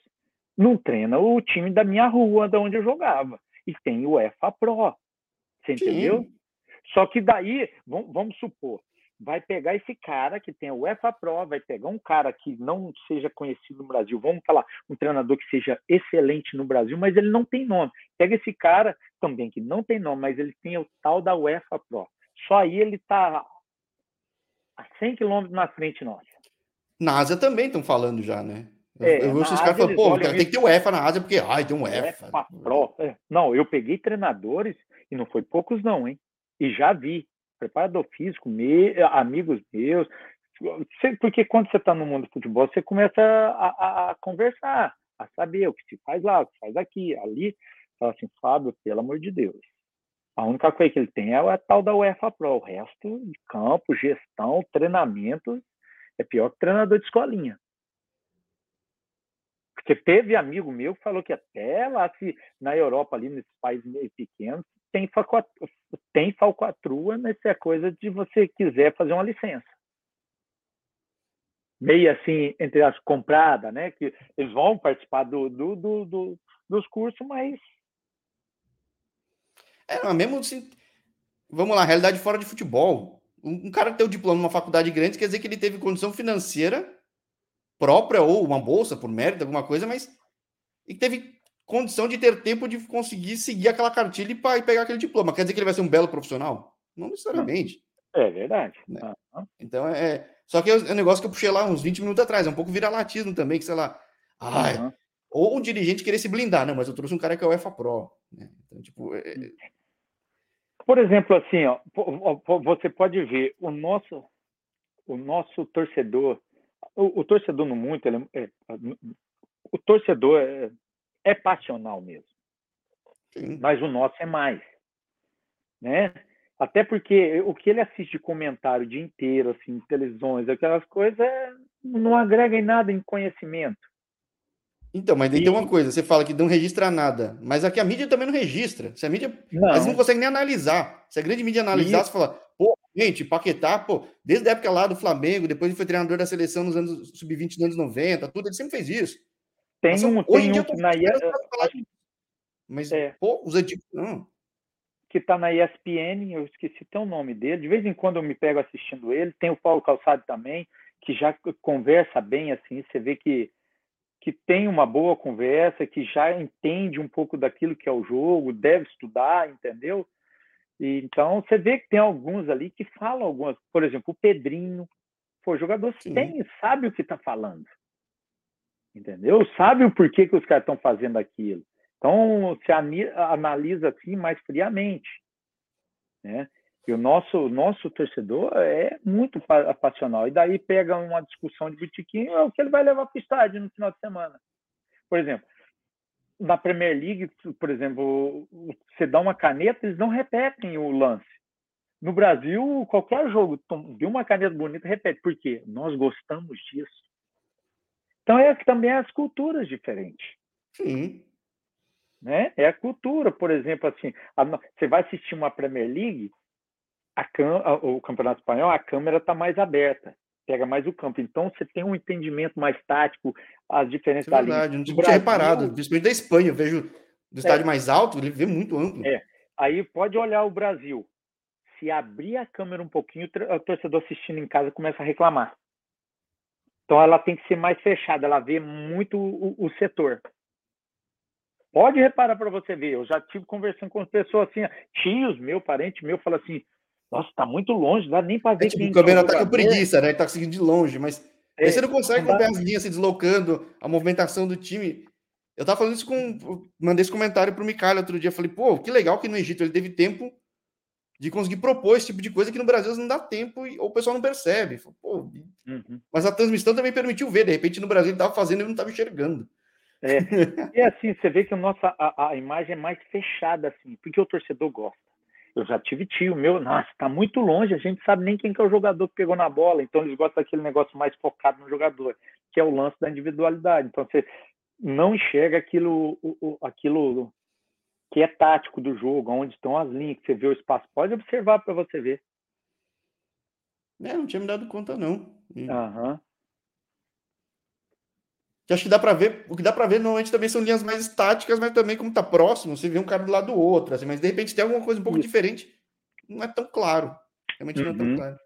não treina o time da minha rua, da onde eu jogava. E tem o EFA Pro. Você entendeu? Sim. Só que daí, vamos supor, vai pegar esse cara que tem o UEFA Pro, vai pegar um cara que não seja conhecido no Brasil, vamos falar, um treinador que seja excelente no Brasil, mas ele não tem nome. Pega esse cara também que não tem nome, mas ele tem o tal da UEFA Pro. Só aí ele está a 100 quilômetros na frente nossa. Na Ásia também estão falando já, né? É, eu vejo esses caras falando, pô, tem que ter o UEFA na Ásia, porque, ai, tem um UEFA. UEFA Pro. É. Não, eu peguei treinadores, e não foi poucos não, hein? E já vi preparador físico, me, amigos meus, porque quando você está no mundo do futebol, você começa a, a, a, conversar, a saber o que se faz lá, o que se faz aqui, ali. Fala assim, Fábio, pelo amor de Deus. A única coisa que ele tem é a tal da UEFA Pro. O resto de campo, gestão, treinamento, é pior que treinador de escolinha. Porque teve amigo meu que falou que até lá se, na Europa, ali nesses países meio pequenos, tem, tem falcatrua, mas é coisa de você quiser fazer uma licença. Meio assim, entre as compradas, né? Que eles vão participar do, do, do, do dos cursos, mas. É, mesmo assim. Vamos lá, realidade fora de futebol. Um, um cara ter o diploma numa faculdade grande quer dizer que ele teve condição financeira própria ou uma bolsa por mérito, alguma coisa, mas e teve condição de ter tempo de conseguir seguir aquela cartilha e, pegar aquele diploma. Quer dizer que ele vai ser um belo profissional? Não necessariamente. É verdade. Né? Uhum. Então é. Só que é um negócio que eu puxei lá uns 20 minutos atrás, é um pouco vira-latismo também, que sei lá. Ai, uhum. Ou um dirigente querer se blindar, não, mas eu trouxe um cara que é o EFA Pro. Né? Então, tipo. É... é Por exemplo, assim, ó, você pode ver o nosso, o nosso torcedor, o, o torcedor no muito, ele, é, o torcedor é, é passional mesmo. Sim. Mas o nosso é mais. Né? Até porque o que ele assiste de comentário o dia inteiro, assim, televisões, aquelas coisas, não agrega em nada em conhecimento. Então, mas e... tem uma coisa, você fala que não registra nada, mas aqui a mídia também não registra. Se a mídia. Não. Mas não consegue nem analisar. Se a grande mídia analisar, e... você fala, pô, gente, Paquetá, pô, desde a época lá do Flamengo, depois ele foi treinador da seleção nos anos sub-20 nos anos 90, tudo, ele sempre fez isso. Tem um, tem um que na Mas, é, pô, os antigos não. Que tá na ESPN, eu esqueci até o nome dele. De vez em quando eu me pego assistindo ele. Tem o Paulo Calçado também, que já conversa bem, assim. Você vê que, que tem uma boa conversa, que já entende um pouco daquilo que é o jogo, deve estudar, entendeu? E, então, você vê que tem alguns ali que falam algumas. Por exemplo, o Pedrinho. Pô, o jogador tem, sabe o que está falando entendeu? Sabe o porquê que os caras estão fazendo aquilo. Então, se analisa assim mais friamente, né? E o nosso, nosso torcedor é muito passional. E daí pega uma discussão de botiquim, é o que ele vai levar para o estádio no final de semana. Por exemplo, na Premier League, por exemplo, você dá uma caneta, eles não repetem o lance. No Brasil, qualquer jogo, de uma caneta bonita, repete. Por quê? Nós gostamos disso. Então, é também as culturas diferentes. Sim. Né? É a cultura, por exemplo, assim, a, você vai assistir uma Premier League, a, a, o Campeonato Espanhol, a câmera está mais aberta, pega mais o campo. Então, você tem um entendimento mais tático, as diferenças é verdade, não tinha reparado, principalmente da Espanha, eu vejo do estádio é, mais alto, ele vê muito amplo. É. Aí pode olhar o Brasil. Se abrir a câmera um pouquinho, o torcedor assistindo em casa começa a reclamar. Então ela tem que ser mais fechada, ela vê muito o, o setor. Pode reparar para você ver, eu já tive conversando com pessoas assim, tios meu, parente meu, fala assim, Nossa, tá muito longe, dá nem para ver é, tipo, quem O câmera tá com preguiça, né? Ele tá conseguindo de longe, mas é, aí você não consegue acompanhar as linhas se deslocando, a movimentação do time. Eu tava falando isso com. Mandei esse comentário pro Mikael outro dia. Falei, pô, que legal que no Egito ele teve tempo de conseguir propor esse tipo de coisa que no Brasil não dá tempo e, ou o pessoal não percebe. Pô, uhum. Mas a transmissão também permitiu ver. De repente no Brasil ele estava fazendo e não estava enxergando. É. E assim, você vê que a nossa a, a imagem é mais fechada, assim, porque o torcedor gosta. Eu já tive tio meu, nossa, tá muito longe, a gente sabe nem quem que é o jogador que pegou na bola, então eles gostam daquele negócio mais focado no jogador, que é o lance da individualidade. Então você não enxerga aquilo, aquilo que é tático do jogo, onde estão as linhas, que você vê o espaço. Pode observar para você ver. É, não tinha me dado conta, não. Aham. Que acho que dá para ver, o que dá para ver normalmente também são linhas mais estáticas, mas também como tá próximo, você vê um cara do lado do outro, assim, mas de repente tem alguma coisa um pouco Isso. diferente, não é tão claro. Realmente uhum. não é tão uhum. claro.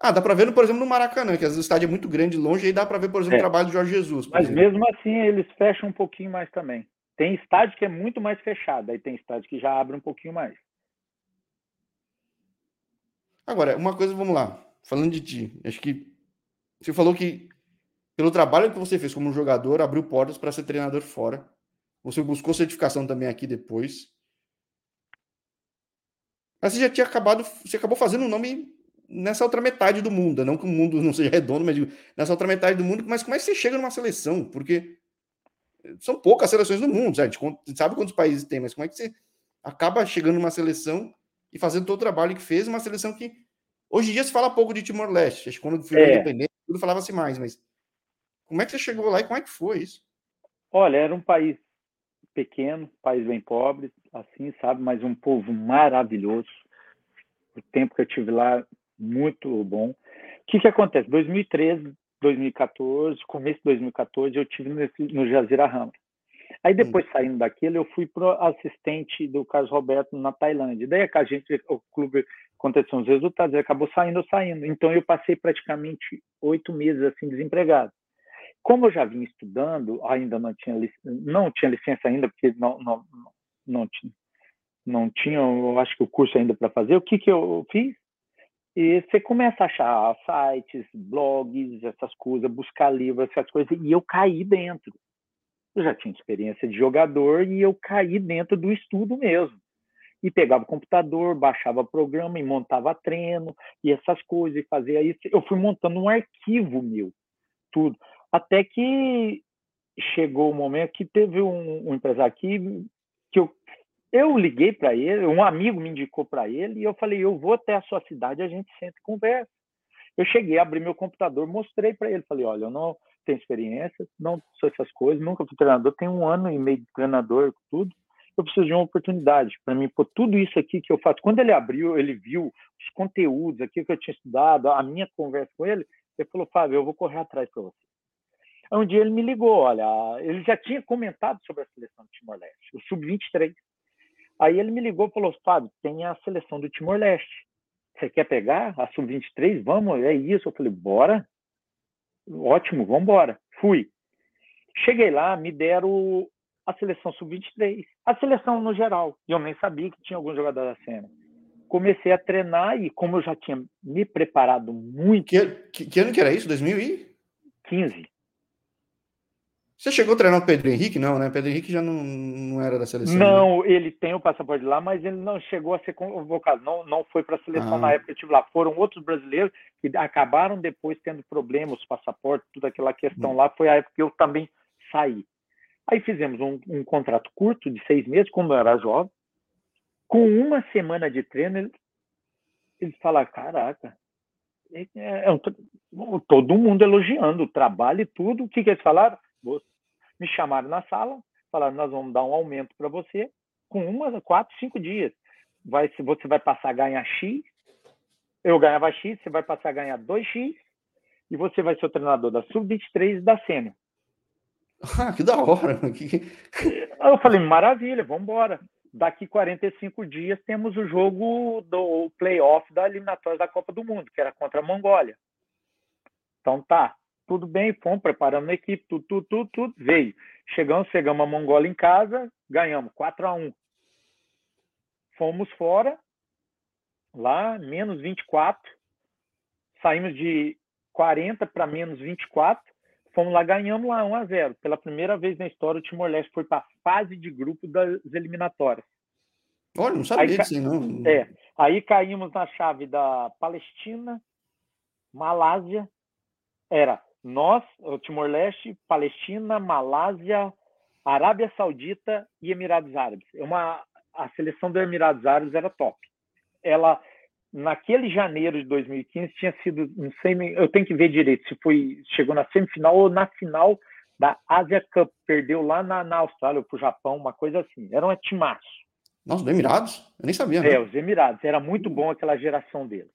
Ah, dá para ver, por exemplo, no Maracanã, que às vezes o estádio é muito grande, longe, aí dá para ver, por exemplo, é. o trabalho do Jorge Jesus. Mas exemplo. mesmo assim, eles fecham um pouquinho mais também. Tem estádio que é muito mais fechado, aí tem estádio que já abre um pouquinho mais. Agora, uma coisa, vamos lá. Falando de ti, acho que você falou que pelo trabalho que você fez como jogador, abriu portas para ser treinador fora. Você buscou certificação também aqui depois. Mas você já tinha acabado, você acabou fazendo um nome nessa outra metade do mundo. Não que o mundo não seja redondo, mas digo, nessa outra metade do mundo. Mas como é que você chega numa seleção? Porque são poucas seleções no mundo, a gente sabe quantos países tem, mas como é que você acaba chegando numa seleção e fazendo todo o trabalho que fez, uma seleção que hoje em dia se fala pouco de Timor-Leste, acho que quando foi é. independente, tudo falava-se mais, mas como é que você chegou lá e como é que foi isso? Olha, era um país pequeno, país bem pobre, assim, sabe, mas um povo maravilhoso. O tempo que eu tive lá, muito bom. O que que acontece? 2013, 2014, começo de 2014, eu tive no Jazira Rama. Aí hum. depois, hum. saindo daquilo, eu fui pro assistente do Carlos Roberto na Tailândia. Daí a gente, o clube aconteceu os resultados, ele acabou saindo, saindo. Então eu passei praticamente oito meses assim desempregado. Como eu já vinha estudando, ainda não tinha não tinha licença ainda porque não não não tinha não tinha, eu acho que o curso ainda para fazer. O que que eu fiz? E você começa a achar sites, blogs, essas coisas, buscar livros, essas coisas, e eu caí dentro. Eu já tinha experiência de jogador e eu caí dentro do estudo mesmo. E pegava o computador, baixava programa e montava treino e essas coisas, e fazia isso. Eu fui montando um arquivo meu, tudo. Até que chegou o momento que teve um, um empresário aqui que eu eu liguei para ele, um amigo me indicou para ele e eu falei: eu vou até a sua cidade, a gente senta e conversa. Eu cheguei, abri meu computador, mostrei para ele, falei: olha, eu não tenho experiência, não sou essas coisas, nunca fui treinador, tenho um ano e meio de treinador, tudo. Eu preciso de uma oportunidade para mim pôr tudo isso aqui que eu faço. Quando ele abriu, ele viu os conteúdos aqui que eu tinha estudado, a minha conversa com ele, ele falou: Fábio, eu vou correr atrás para você. Aí um dia ele me ligou, olha, ele já tinha comentado sobre a seleção do Timor-Leste, o sub-23. Aí ele me ligou e falou: Fábio, tem a seleção do Timor-Leste. Você quer pegar a sub-23? Vamos, é isso. Eu falei: bora. Ótimo, vamos embora. Fui. Cheguei lá, me deram a seleção sub-23, a seleção no geral. E eu nem sabia que tinha algum jogador da cena. Comecei a treinar e, como eu já tinha me preparado muito. Que, que, que ano que era isso? 2015. Você chegou a treinar o Pedro Henrique? Não, né? Pedro Henrique já não, não era da seleção. Não, né? ele tem o passaporte lá, mas ele não chegou a ser convocado. Não, não foi para a seleção ah. na época que eu estive lá. Foram outros brasileiros que acabaram depois tendo problemas, passaporte, toda aquela questão hum. lá. Foi a época que eu também saí. Aí fizemos um, um contrato curto de seis meses, quando eu era jovem. Com uma semana de treino, eles falaram: caraca, é, é um, todo mundo elogiando o trabalho e tudo. O que, que eles falaram? Me chamaram na sala, falaram: nós vamos dar um aumento para você com uma, quatro, cinco dias. Vai, você vai passar a ganhar X, eu ganhava X, você vai passar a ganhar 2X, e você vai ser o treinador da Sub-23 e da Sênior. Ah, que da hora! Eu falei, maravilha, vamos embora. Daqui 45 dias temos o jogo do playoff da eliminatória da Copa do Mundo, que era contra a Mongólia. Então tá, tudo bem, fomos preparando a equipe, tudo, tudo, tudo, tudo, veio. Chegamos, chegamos a Mongola em casa, ganhamos 4 a 1 Fomos fora, lá, menos 24. Saímos de 40 para menos 24. Fomos lá, ganhamos lá 1 a 0. Pela primeira vez na história, o Timor-Leste foi para a fase de grupo das eliminatórias. Olha, não sabia aí, disso, não. É. Aí caímos na chave da Palestina, Malásia. Era nós, Timor-Leste, Palestina, Malásia, Arábia Saudita e Emirados Árabes. É uma, a seleção dos Emirados Árabes era top. Ela, naquele janeiro de 2015, tinha sido, não sei, eu tenho que ver direito se foi, chegou na semifinal ou na final da Asia Cup. Perdeu lá na, na Austrália ou para o Japão, uma coisa assim. Era um timaço. Nossa, os Emirados? Eu nem sabia. Né? É, os Emirados. Era muito bom aquela geração dele.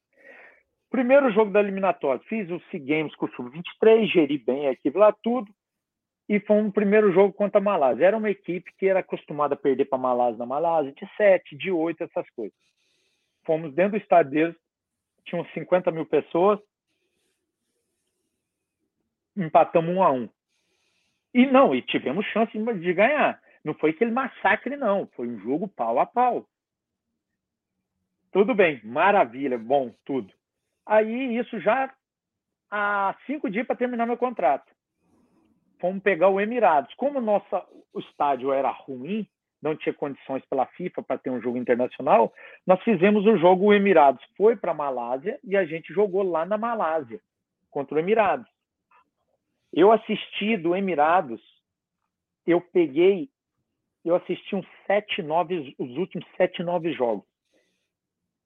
Primeiro jogo da eliminatória. Fiz o Sea Games com o Sub-23, geri bem a equipe lá, tudo e foi um primeiro jogo contra a Malásia. Era uma equipe que era acostumada a perder para a Malásia na Malásia, de 7, de 8, essas coisas. Fomos dentro do estádio deles, tinham 50 mil pessoas, empatamos um a um. E não, e tivemos chance de ganhar. Não foi aquele massacre, não. Foi um jogo pau a pau. Tudo bem, maravilha, bom, tudo. Aí isso já há cinco dias para terminar meu contrato fomos pegar o Emirados. Como nossa, o estádio era ruim, não tinha condições pela FIFA para ter um jogo internacional, nós fizemos o jogo o Emirados foi para a Malásia e a gente jogou lá na Malásia contra o Emirados. Eu assisti do Emirados, eu peguei, eu assisti uns sete, nove, os últimos sete, nove jogos.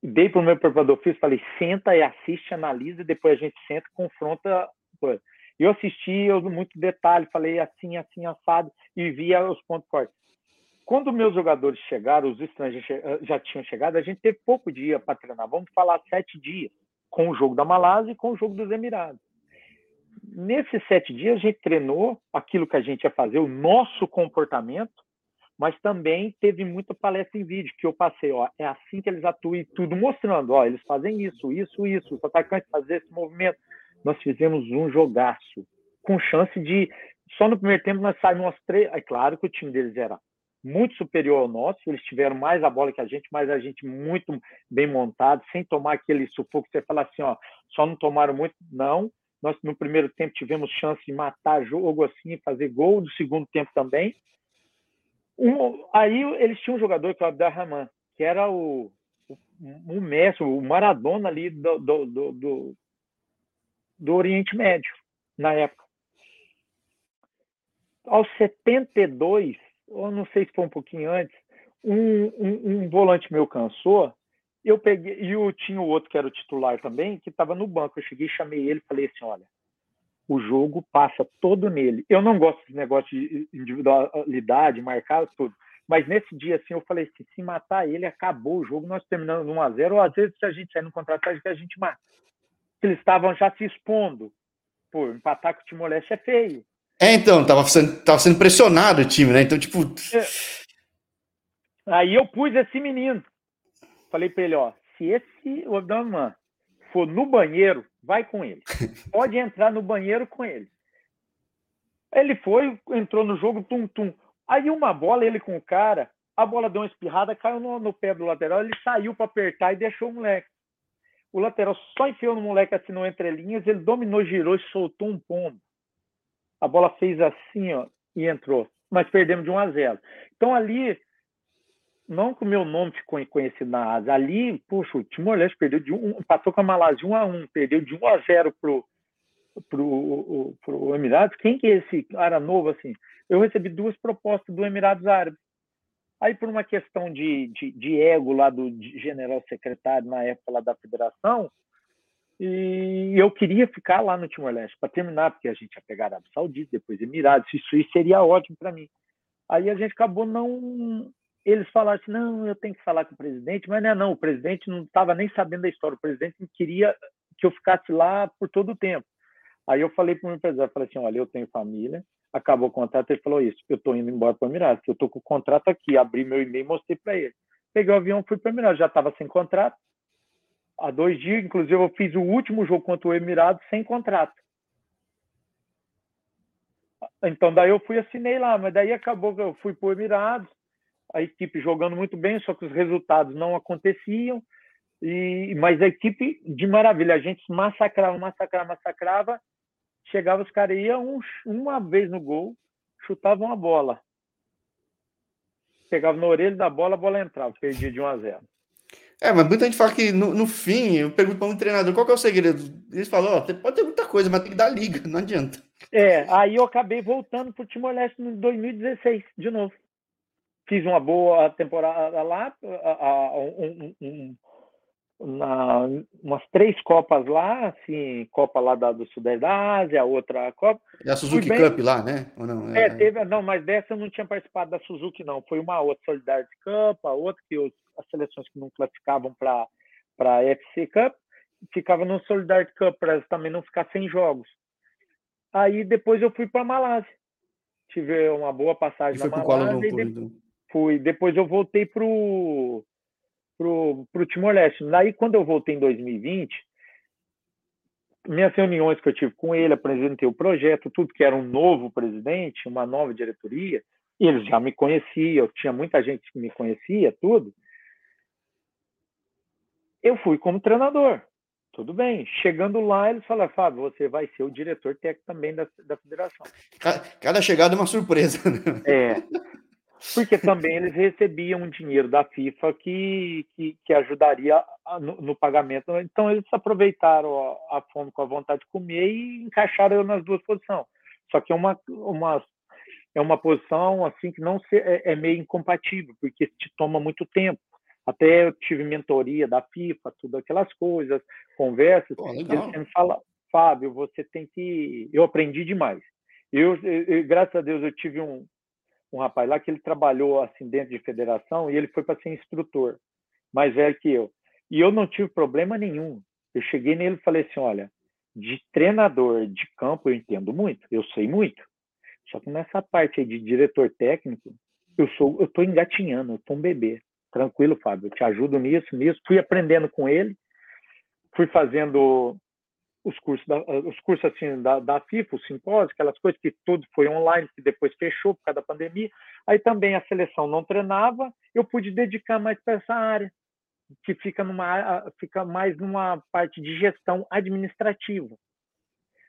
Dei para o meu preparador físico, falei, senta e assiste, analisa, e depois a gente senta e confronta. Eu assisti, eu muito detalhe, falei assim, assim, assado, e via os pontos fortes. Quando meus jogadores chegaram, os estrangeiros eh, já tinham chegado, a gente teve pouco dia para treinar. Vamos falar sete dias, com o jogo da Malásia e com o jogo dos Emirados. Nesses sete dias, a gente treinou aquilo que a gente ia fazer, o nosso comportamento, mas também teve muita palestra em vídeo, que eu passei, ó, é assim que eles atuam, tudo mostrando, ó, eles fazem isso, isso, isso, os atacantes fazer esse movimento, nós fizemos um jogaço, com chance de. Só no primeiro tempo nós saímos três. É claro que o time deles era muito superior ao nosso, eles tiveram mais a bola que a gente, mas a gente muito bem montado, sem tomar aquele sufoco. Você fala assim, ó, só não tomaram muito, não. Nós no primeiro tempo tivemos chance de matar jogo assim, fazer gol, no segundo tempo também. Um, aí eles tinham um jogador que é o que era o, o, o mestre, o Maradona ali do, do, do, do do Oriente Médio, na época. Aos 72, ou não sei se foi um pouquinho antes, um, um, um volante meu cansou, eu peguei, e eu tinha o outro que era o titular também, que estava no banco. Eu cheguei, chamei ele falei assim: olha, o jogo passa todo nele. Eu não gosto desse negócio de individualidade, marcar tudo. Mas nesse dia, assim, eu falei assim: se matar ele, acabou o jogo, nós terminamos 1 a 0 ou às vezes, se a gente sair no contra-ataque, a gente mata eles estavam já se expondo. Pô, empatar com o Timor-Leste é feio. É, então, tava sendo, tava sendo pressionado o time, né? Então, tipo. É. Aí eu pus esse menino. Falei para ele, ó, se esse Obama for no banheiro, vai com ele. Pode entrar no banheiro com ele. Ele foi, entrou no jogo, tum, tum. Aí uma bola, ele com o cara, a bola deu uma espirrada, caiu no, no pé do lateral, ele saiu para apertar e deixou o moleque. O lateral só enfiou no moleque assim no entrelinhas, ele dominou, girou e soltou um pombo. A bola fez assim, ó, e entrou. Mas perdemos de 1 a 0. Então ali, não que o meu nome ficou conhecido na Ásia, ali, puxa, o Timor-Leste perdeu de 1, empatou com a Malásia 1 a 1, perdeu de 1 a 0 pro pro, pro Emirados. Quem que é esse cara novo assim? Eu recebi duas propostas do Emirados Árabes. Aí, por uma questão de, de, de ego lá do general secretário na época lá da federação, e eu queria ficar lá no Timor-Leste para terminar, porque a gente ia pegar a Arábia Saudita, depois Emirados, isso, isso seria ótimo para mim. Aí a gente acabou não. Eles falaram assim: não, eu tenho que falar com o presidente, mas não é não, o presidente não estava nem sabendo da história, o presidente queria que eu ficasse lá por todo o tempo. Aí eu falei para o meu empresário: falei assim, olha, eu tenho família, acabou o contrato, ele falou isso, eu estou indo embora para o Emirados, eu estou com o contrato aqui, abri meu e-mail e mostrei para ele. Peguei o avião, fui para o Emirados, já estava sem contrato, há dois dias, inclusive eu fiz o último jogo contra o Emirados sem contrato. Então daí eu fui assinei lá, mas daí acabou que eu fui para o Emirados, a equipe jogando muito bem, só que os resultados não aconteciam. E, mas a equipe de maravilha, a gente massacrava, massacrava, massacrava. Chegava os caras, iam um, uma vez no gol, chutavam a bola. Pegava no orelho da bola, a bola entrava, perdia de 1 a 0. É, mas muita gente fala que no, no fim, eu pergunto para um treinador qual é o segredo. Eles falam, ó, oh, pode ter muita coisa, mas tem que dar liga, não adianta. É, aí eu acabei voltando para o Timor-Leste em 2016, de novo. Fiz uma boa temporada lá, um, um, na, umas três Copas lá, assim, Copa lá da, do Sudeste da Ásia, outra Copa. E a Suzuki bem... Cup lá, né? Ou não? É, é, teve, não, mas dessa eu não tinha participado da Suzuki, não. Foi uma outra Solidarity Cup, a outra que os, as seleções que não classificavam para a FC Cup, ficava no Solidarity Cup para também não ficar sem jogos. Aí depois eu fui para a Malásia. Tive uma boa passagem na Malásia. E de... Fui. Depois eu voltei para o pro, pro Timor-Leste. Daí, quando eu voltei em 2020, minhas reuniões que eu tive com ele, apresentei o projeto, tudo que era um novo presidente, uma nova diretoria, eles já me conheciam, tinha muita gente que me conhecia, tudo. Eu fui como treinador. Tudo bem. Chegando lá, eles falaram, Fábio, você vai ser o diretor técnico também da, da federação. Cada chegada é uma surpresa. Né? É. Porque também eles recebiam dinheiro da FIFA que, que, que ajudaria no, no, pagamento. Então eles aproveitaram a, a, fome com a vontade de comer e encaixaram eu nas duas posições. Só que é uma, uma, é uma posição assim que não se, é, é meio incompatível, porque te toma muito tempo. Até eu tive mentoria da FIFA, tudo aquelas coisas, conversas. Pô, eles me falam, Fábio, você tem que. Eu aprendi demais. Eu, eu, graças a Deus, eu tive um, um rapaz lá que ele trabalhou assim dentro de federação e ele foi para ser instrutor, mais velho que eu. E eu não tive problema nenhum. Eu cheguei nele e falei assim, olha, de treinador de campo eu entendo muito, eu sei muito. Só que nessa parte aí de diretor técnico, eu sou, eu tô engatinhando, eu tô um bebê. Tranquilo, Fábio, eu te ajudo nisso, nisso. Fui aprendendo com ele, fui fazendo os cursos, da, os cursos assim, da, da FIFA, o simpósio, aquelas coisas que tudo foi online, que depois fechou por causa da pandemia. Aí também a seleção não treinava, eu pude dedicar mais para essa área, que fica, numa, fica mais numa parte de gestão administrativa.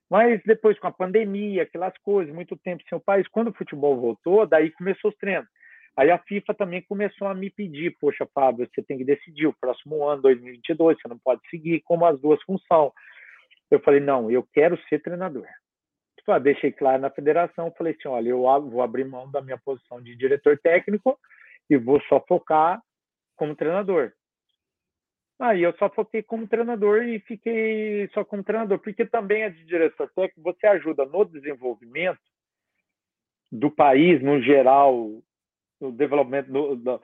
Mas depois, com a pandemia, aquelas coisas, muito tempo sem o país, quando o futebol voltou, daí começou os treinos. Aí a FIFA também começou a me pedir, poxa, Fábio, você tem que decidir o próximo ano, 2022, você não pode seguir como as duas funções. Eu falei, não, eu quero ser treinador. Tipo, deixei claro na federação, falei assim, olha, eu vou abrir mão da minha posição de diretor técnico e vou só focar como treinador. Aí eu só foquei como treinador e fiquei só como treinador, porque também é de diretor técnico, você ajuda no desenvolvimento do país no geral, no desenvolvimento do, do,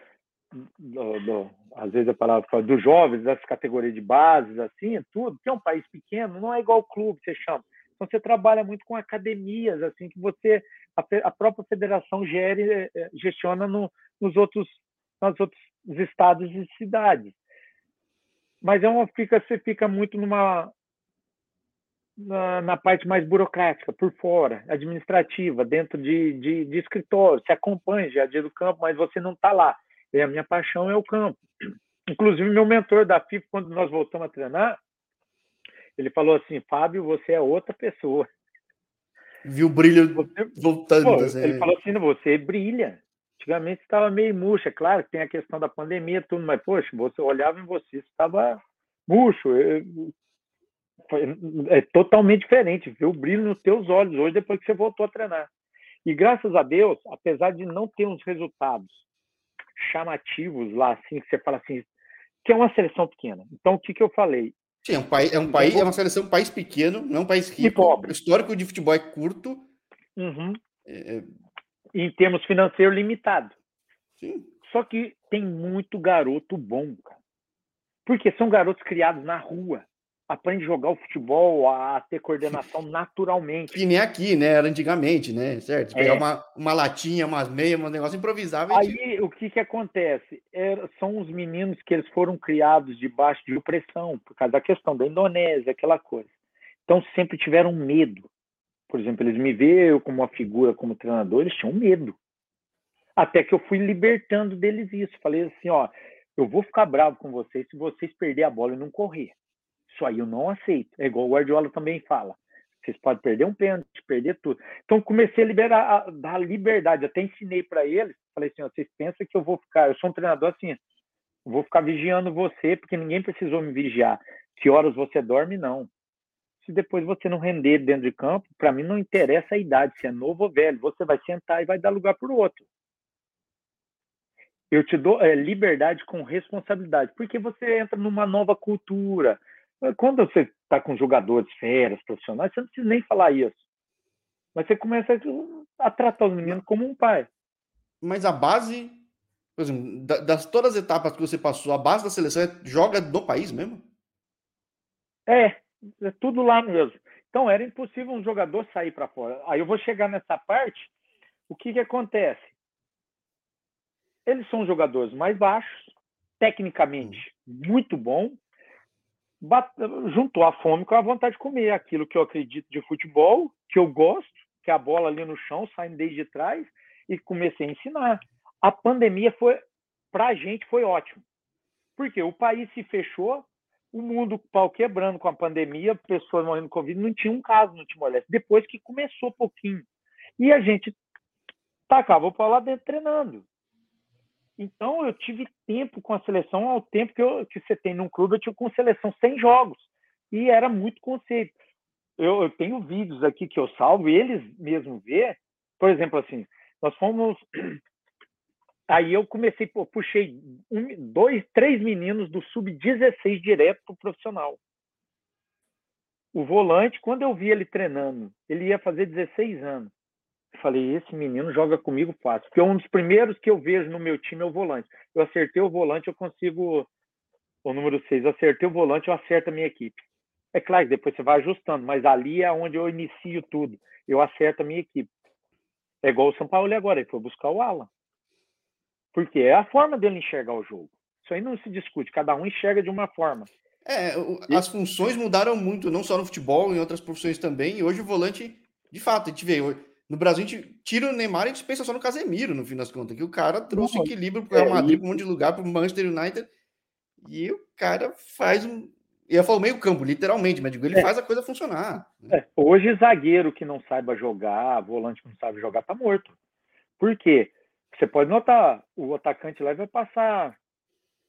do, do, às vezes a palavra dos jovens, das categorias de bases, assim, tudo, que é um país pequeno, não é igual o clube, você chama. Então você trabalha muito com academias, assim, que você, a, a própria federação gere, eh, eh, gestiona no, nos outros, nos outros estados e cidades. Mas é uma, fica, você fica muito numa, na, na, parte mais burocrática, por fora, administrativa, dentro de, de, de escritório. Você acompanha já dia do campo, mas você não está lá. E a minha paixão é o campo. Inclusive, meu mentor da FIFA, quando nós voltamos a treinar, ele falou assim: Fábio, você é outra pessoa. Viu o brilho você, voltando. Pô, assim. Ele falou assim: você brilha. Antigamente estava meio murcho. É claro que tem a questão da pandemia, tudo, mas, poxa, você olhava em você, estava murcho. É totalmente diferente. Ver o brilho nos teus olhos hoje, depois que você voltou a treinar. E graças a Deus, apesar de não ter uns resultados chamativos lá, assim, que você fala assim, que é uma seleção pequena. Então, o que, que eu falei? Sim, é um país, é um país, é uma seleção, um país pequeno, não um país rico. O histórico de futebol é curto. Uhum. É... é em termos financeiros, limitado. Sim. Só que tem muito garoto bom, cara. Porque são garotos criados na rua aprende a jogar o futebol, a ter coordenação naturalmente. E nem aqui, né? Era antigamente, né? Certo? Pegar é. uma, uma latinha, umas meias, um negócio improvisável. Aí o que, que acontece? É, são os meninos que eles foram criados debaixo de opressão, por causa da questão da Indonésia, aquela coisa. Então sempre tiveram medo. Por exemplo, eles me veem como uma figura, como treinador, eles tinham medo. Até que eu fui libertando deles isso. Falei assim, ó, eu vou ficar bravo com vocês se vocês perder a bola e não correr. Isso aí eu não aceito. É igual o Guardiola também fala. Vocês podem perder um pênalti, perder tudo. Então comecei a liberar, a dar liberdade. Até ensinei para eles. Falei assim: vocês pensam que eu vou ficar? Eu sou um treinador assim. Vou ficar vigiando você porque ninguém precisou me vigiar. Que horas você dorme? Não. Se depois você não render dentro de campo, para mim não interessa a idade, se é novo ou velho. Você vai sentar e vai dar lugar para o outro. Eu te dou é, liberdade com responsabilidade, porque você entra numa nova cultura. Quando você está com jogadores, feras, profissionais, você não precisa nem falar isso. Mas você começa a tratar os meninos como um pai. Mas a base, por exemplo, das todas as etapas que você passou, a base da seleção é, joga no país mesmo? É, é tudo lá mesmo. Então era impossível um jogador sair para fora. Aí eu vou chegar nessa parte. O que, que acontece? Eles são jogadores mais baixos, tecnicamente muito bom, juntou a fome com a vontade de comer aquilo que eu acredito de futebol, que eu gosto, que é a bola ali no chão, saindo desde trás, e comecei a ensinar. A pandemia foi, para a gente, foi ótimo. Porque o país se fechou, o mundo pau quebrando com a pandemia, pessoas morrendo de Covid, não tinha um caso no Timor-Leste. Depois que começou pouquinho. E a gente tacava o pau lá dentro treinando. Então, eu tive tempo com a seleção ao tempo que, eu, que você tem num clube, eu tive com seleção sem jogos. E era muito conceito. Eu, eu tenho vídeos aqui que eu salvo, eles mesmo ver. Por exemplo, assim, nós fomos. Aí eu comecei, puxei um, dois, três meninos do sub-16 direto para o profissional. O volante, quando eu vi ele treinando, ele ia fazer 16 anos falei, esse menino joga comigo fácil. Porque um dos primeiros que eu vejo no meu time é o volante. Eu acertei o volante, eu consigo. O número 6, eu acertei o volante, eu acerto a minha equipe. É claro que depois você vai ajustando, mas ali é onde eu inicio tudo. Eu acerto a minha equipe. É igual o São Paulo agora, ele foi buscar o Alan. Porque é a forma dele enxergar o jogo. Isso aí não se discute, cada um enxerga de uma forma. É, as funções mudaram muito, não só no futebol, em outras profissões também. E hoje o volante, de fato, a gente vê, no Brasil, a gente tira o Neymar e a gente pensa só no Casemiro, no fim das contas, que o cara trouxe equilíbrio para o Real é, Madrid, para um monte de lugar, para o Manchester United, e o cara faz um. Eu falo meio campo, literalmente, mas digo, ele é. faz a coisa funcionar. Né? É. Hoje, zagueiro que não saiba jogar, volante que não sabe jogar, tá morto. Por quê? Você pode notar, o atacante lá vai passar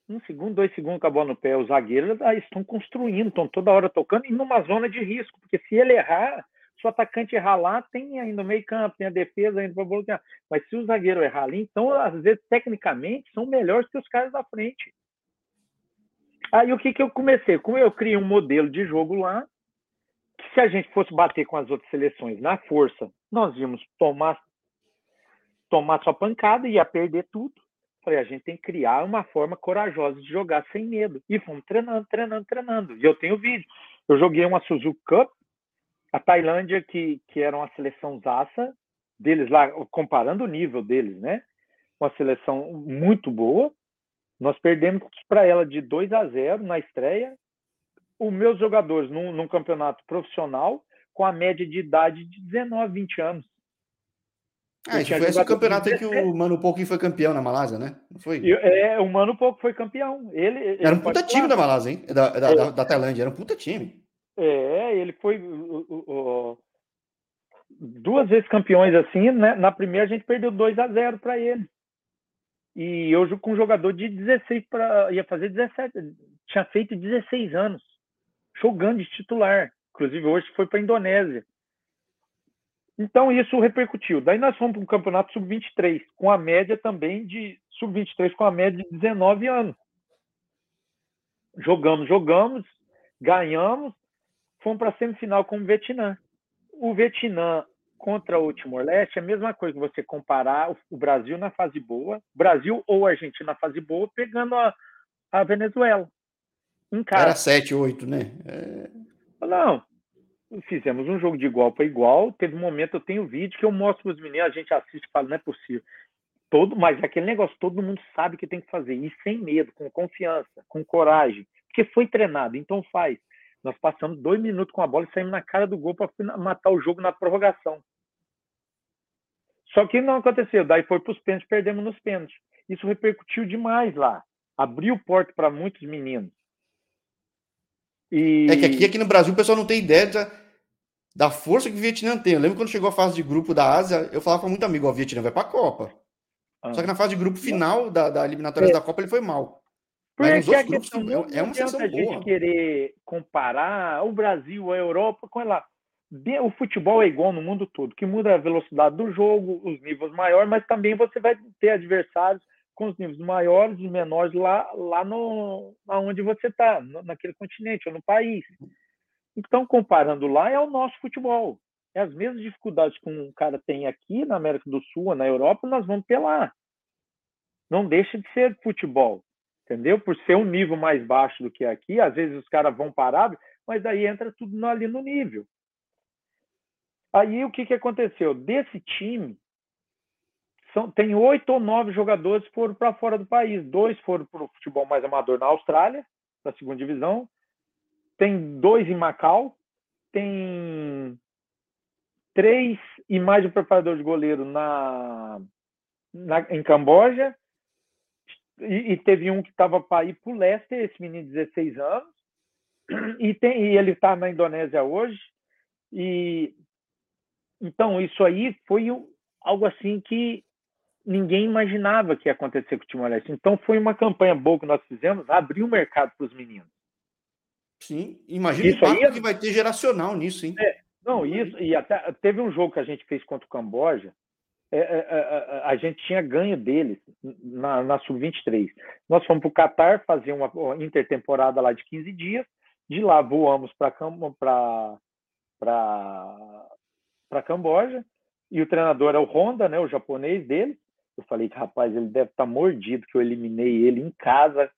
um segundo, dois segundos com a bola no pé. Os zagueiros aí estão construindo, estão toda hora tocando e numa zona de risco, porque se ele errar, se o atacante errar lá, tem ainda o meio campo, tem a defesa ainda para bloquear. Mas se o zagueiro errar ali, então, às vezes, tecnicamente, são melhores que os caras da frente. Aí o que, que eu comecei? Como eu criei um modelo de jogo lá, que se a gente fosse bater com as outras seleções na força, nós íamos tomar, tomar sua pancada e ia perder tudo. Falei, a gente tem que criar uma forma corajosa de jogar sem medo. E fomos treinando, treinando, treinando. E eu tenho vídeo. Eu joguei uma Suzuki Cup a Tailândia, que, que era uma seleção zaça, deles lá, comparando o nível deles, né? Uma seleção muito boa. Nós perdemos para ela de 2 a 0 na estreia. Os meus jogadores num, num, campeonato profissional com a média de idade de 19, 20 anos. Ah, isso foi esse o campeonato aí que o Mano Pouco foi campeão na Malásia, né? Não foi? É, o Mano Pouco foi campeão. Ele, ele era um puta time da Malásia, hein? Da, da, é. da, da Tailândia, era um puta time. É, ele foi duas vezes campeões assim, né? Na primeira a gente perdeu 2 a 0 para ele. E hoje com um jogador de 16 para ia fazer 17, tinha feito 16 anos, jogando de titular. Inclusive hoje foi para a Indonésia. Então isso repercutiu. Daí nós fomos para um campeonato sub-23, com a média também de sub-23 com a média de 19 anos. Jogamos, jogamos, ganhamos, fomos para a semifinal com o Vietnã. O Vietnã contra o Timor-Leste é a mesma coisa que você comparar o Brasil na fase boa, Brasil ou Argentina na fase boa, pegando a, a Venezuela. Em casa. Era 7, 8, né? É... Não, fizemos um jogo de igual para igual. Teve um momento, eu tenho vídeo que eu mostro para os meninos, a gente assiste e fala, não é possível. Todo, mas aquele negócio, todo mundo sabe que tem que fazer, e sem medo, com confiança, com coragem, porque foi treinado, então faz. Nós passamos dois minutos com a bola e saímos na cara do gol para matar o jogo na prorrogação. Só que não aconteceu. Daí foi para os pênaltis, perdemos nos pênaltis. Isso repercutiu demais lá. abriu porta para muitos meninos. E... É que aqui, aqui no Brasil o pessoal não tem ideia da, da força que o Vietnã tem. Eu lembro quando chegou a fase de grupo da Ásia, eu falava para muito amigo, ó, o Vietnã vai para a Copa. Ah. Só que na fase de grupo final da, da eliminatória é. da Copa ele foi mal. Porque Mas nos outros grupos são, é, é uma seleção boa. a gente querer comparar o Brasil, a Europa com ela. O futebol é igual no mundo todo, que muda a velocidade do jogo, os níveis maiores, mas também você vai ter adversários com os níveis maiores e menores lá, lá no, onde você está, naquele continente ou no país. Então, comparando lá, é o nosso futebol. É as mesmas dificuldades que um cara tem aqui na América do Sul na Europa, nós vamos ter lá. Não deixa de ser futebol, entendeu? Por ser um nível mais baixo do que aqui, às vezes os caras vão parar, mas daí entra tudo ali no nível. Aí o que, que aconteceu? Desse time, são, tem oito ou nove jogadores que foram para fora do país. Dois foram para o futebol mais amador na Austrália, da segunda divisão. Tem dois em Macau. Tem três e mais um preparador de goleiro na, na em Camboja. E, e, teve um que estava para ir para o Leicester, esse menino de 16 anos. E, tem, e ele está na Indonésia hoje. E então isso aí foi algo assim que ninguém imaginava que ia acontecer com o Timor-Leste. Então foi uma campanha boa que nós fizemos, abriu o mercado para os meninos. Sim, imagina isso o aí, é que vai ter geracional nisso, hein? É, não, isso, e até teve um jogo que a gente fez contra o Camboja, é, é, é, é a gente tinha ganho deles na, na Sub-23. Nós fomos para o Catar fazer uma intertemporada lá de 15 dias, de lá voamos para para Camboja, e o treinador é o Honda, né, o japonês dele, eu falei que, rapaz, ele deve estar tá mordido, que eu eliminei ele em casa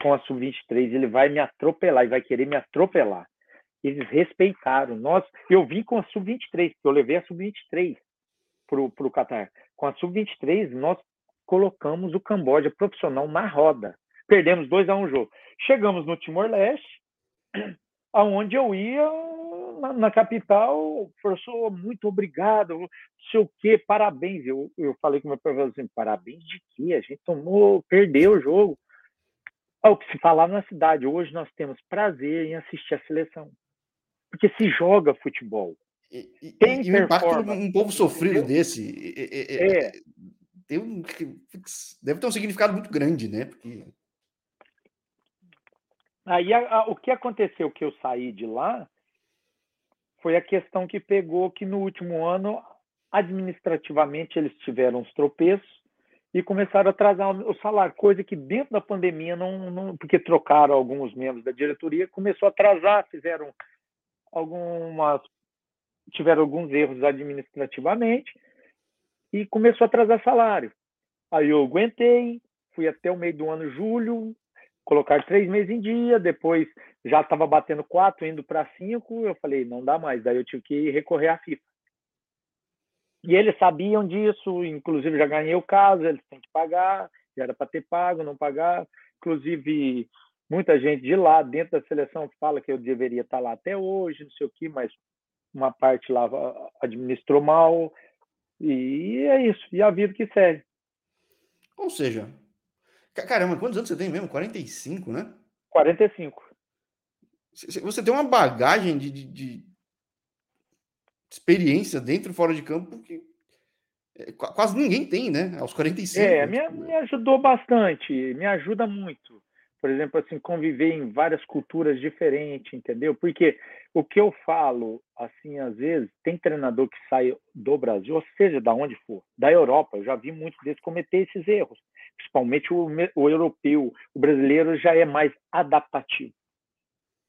com a Sub-23. Ele vai me atropelar e vai querer me atropelar. Eles respeitaram. Nós, eu vim com a Sub-23, porque eu levei a Sub-23 para o Qatar. Com a Sub-23, nós colocamos o Camboja profissional na roda. Perdemos 2 a 1 um jogo. Chegamos no Timor-Leste, aonde eu ia na, na, capital, professor, muito obrigado, não sei o quê, parabéns. Eu, eu falei com meu professor assim, parabéns de quê? A gente tomou, perdeu o jogo. É o que se falava na cidade. Hoje nós temos prazer em assistir a seleção. Porque se joga futebol. E, e, tem e o impacto um povo sofrido desse é, é, é. Tem um, deve ter um significado muito grande, né? Porque... Aí a, a, o que aconteceu que eu saí de lá foi a questão que pegou que no último ano, administrativamente, eles tiveram os tropeços e começaram a atrasar o salário, coisa que dentro da pandemia, não, não porque trocaram alguns membros da diretoria, começou a atrasar, fizeram algumas tiveram alguns erros administrativamente e começou a atrasar salário. Aí eu aguentei, fui até o meio do ano, julho, colocar três meses em dia, depois já estava batendo quatro, indo para cinco, eu falei, não dá mais, daí eu tive que recorrer à FIFA. E eles sabiam disso, inclusive já ganhei o caso, eles têm que pagar, já era para ter pago, não pagar. Inclusive, muita gente de lá, dentro da seleção, fala que eu deveria estar lá até hoje, não sei o que, mas uma parte lá administrou mal, e é isso, e a vida que segue. Ou seja, Caramba, quantos anos você tem mesmo? 45, né? 45. Você tem uma bagagem de, de, de experiência dentro e fora de campo que é, quase ninguém tem, né? Aos 45. É, me, me ajudou bastante, me ajuda muito por exemplo, assim, conviver em várias culturas diferentes, entendeu? Porque o que eu falo, assim, às vezes, tem treinador que sai do Brasil, ou seja, da onde for, da Europa, eu já vi muitos deles cometer esses erros, principalmente o, o europeu, o brasileiro já é mais adaptativo,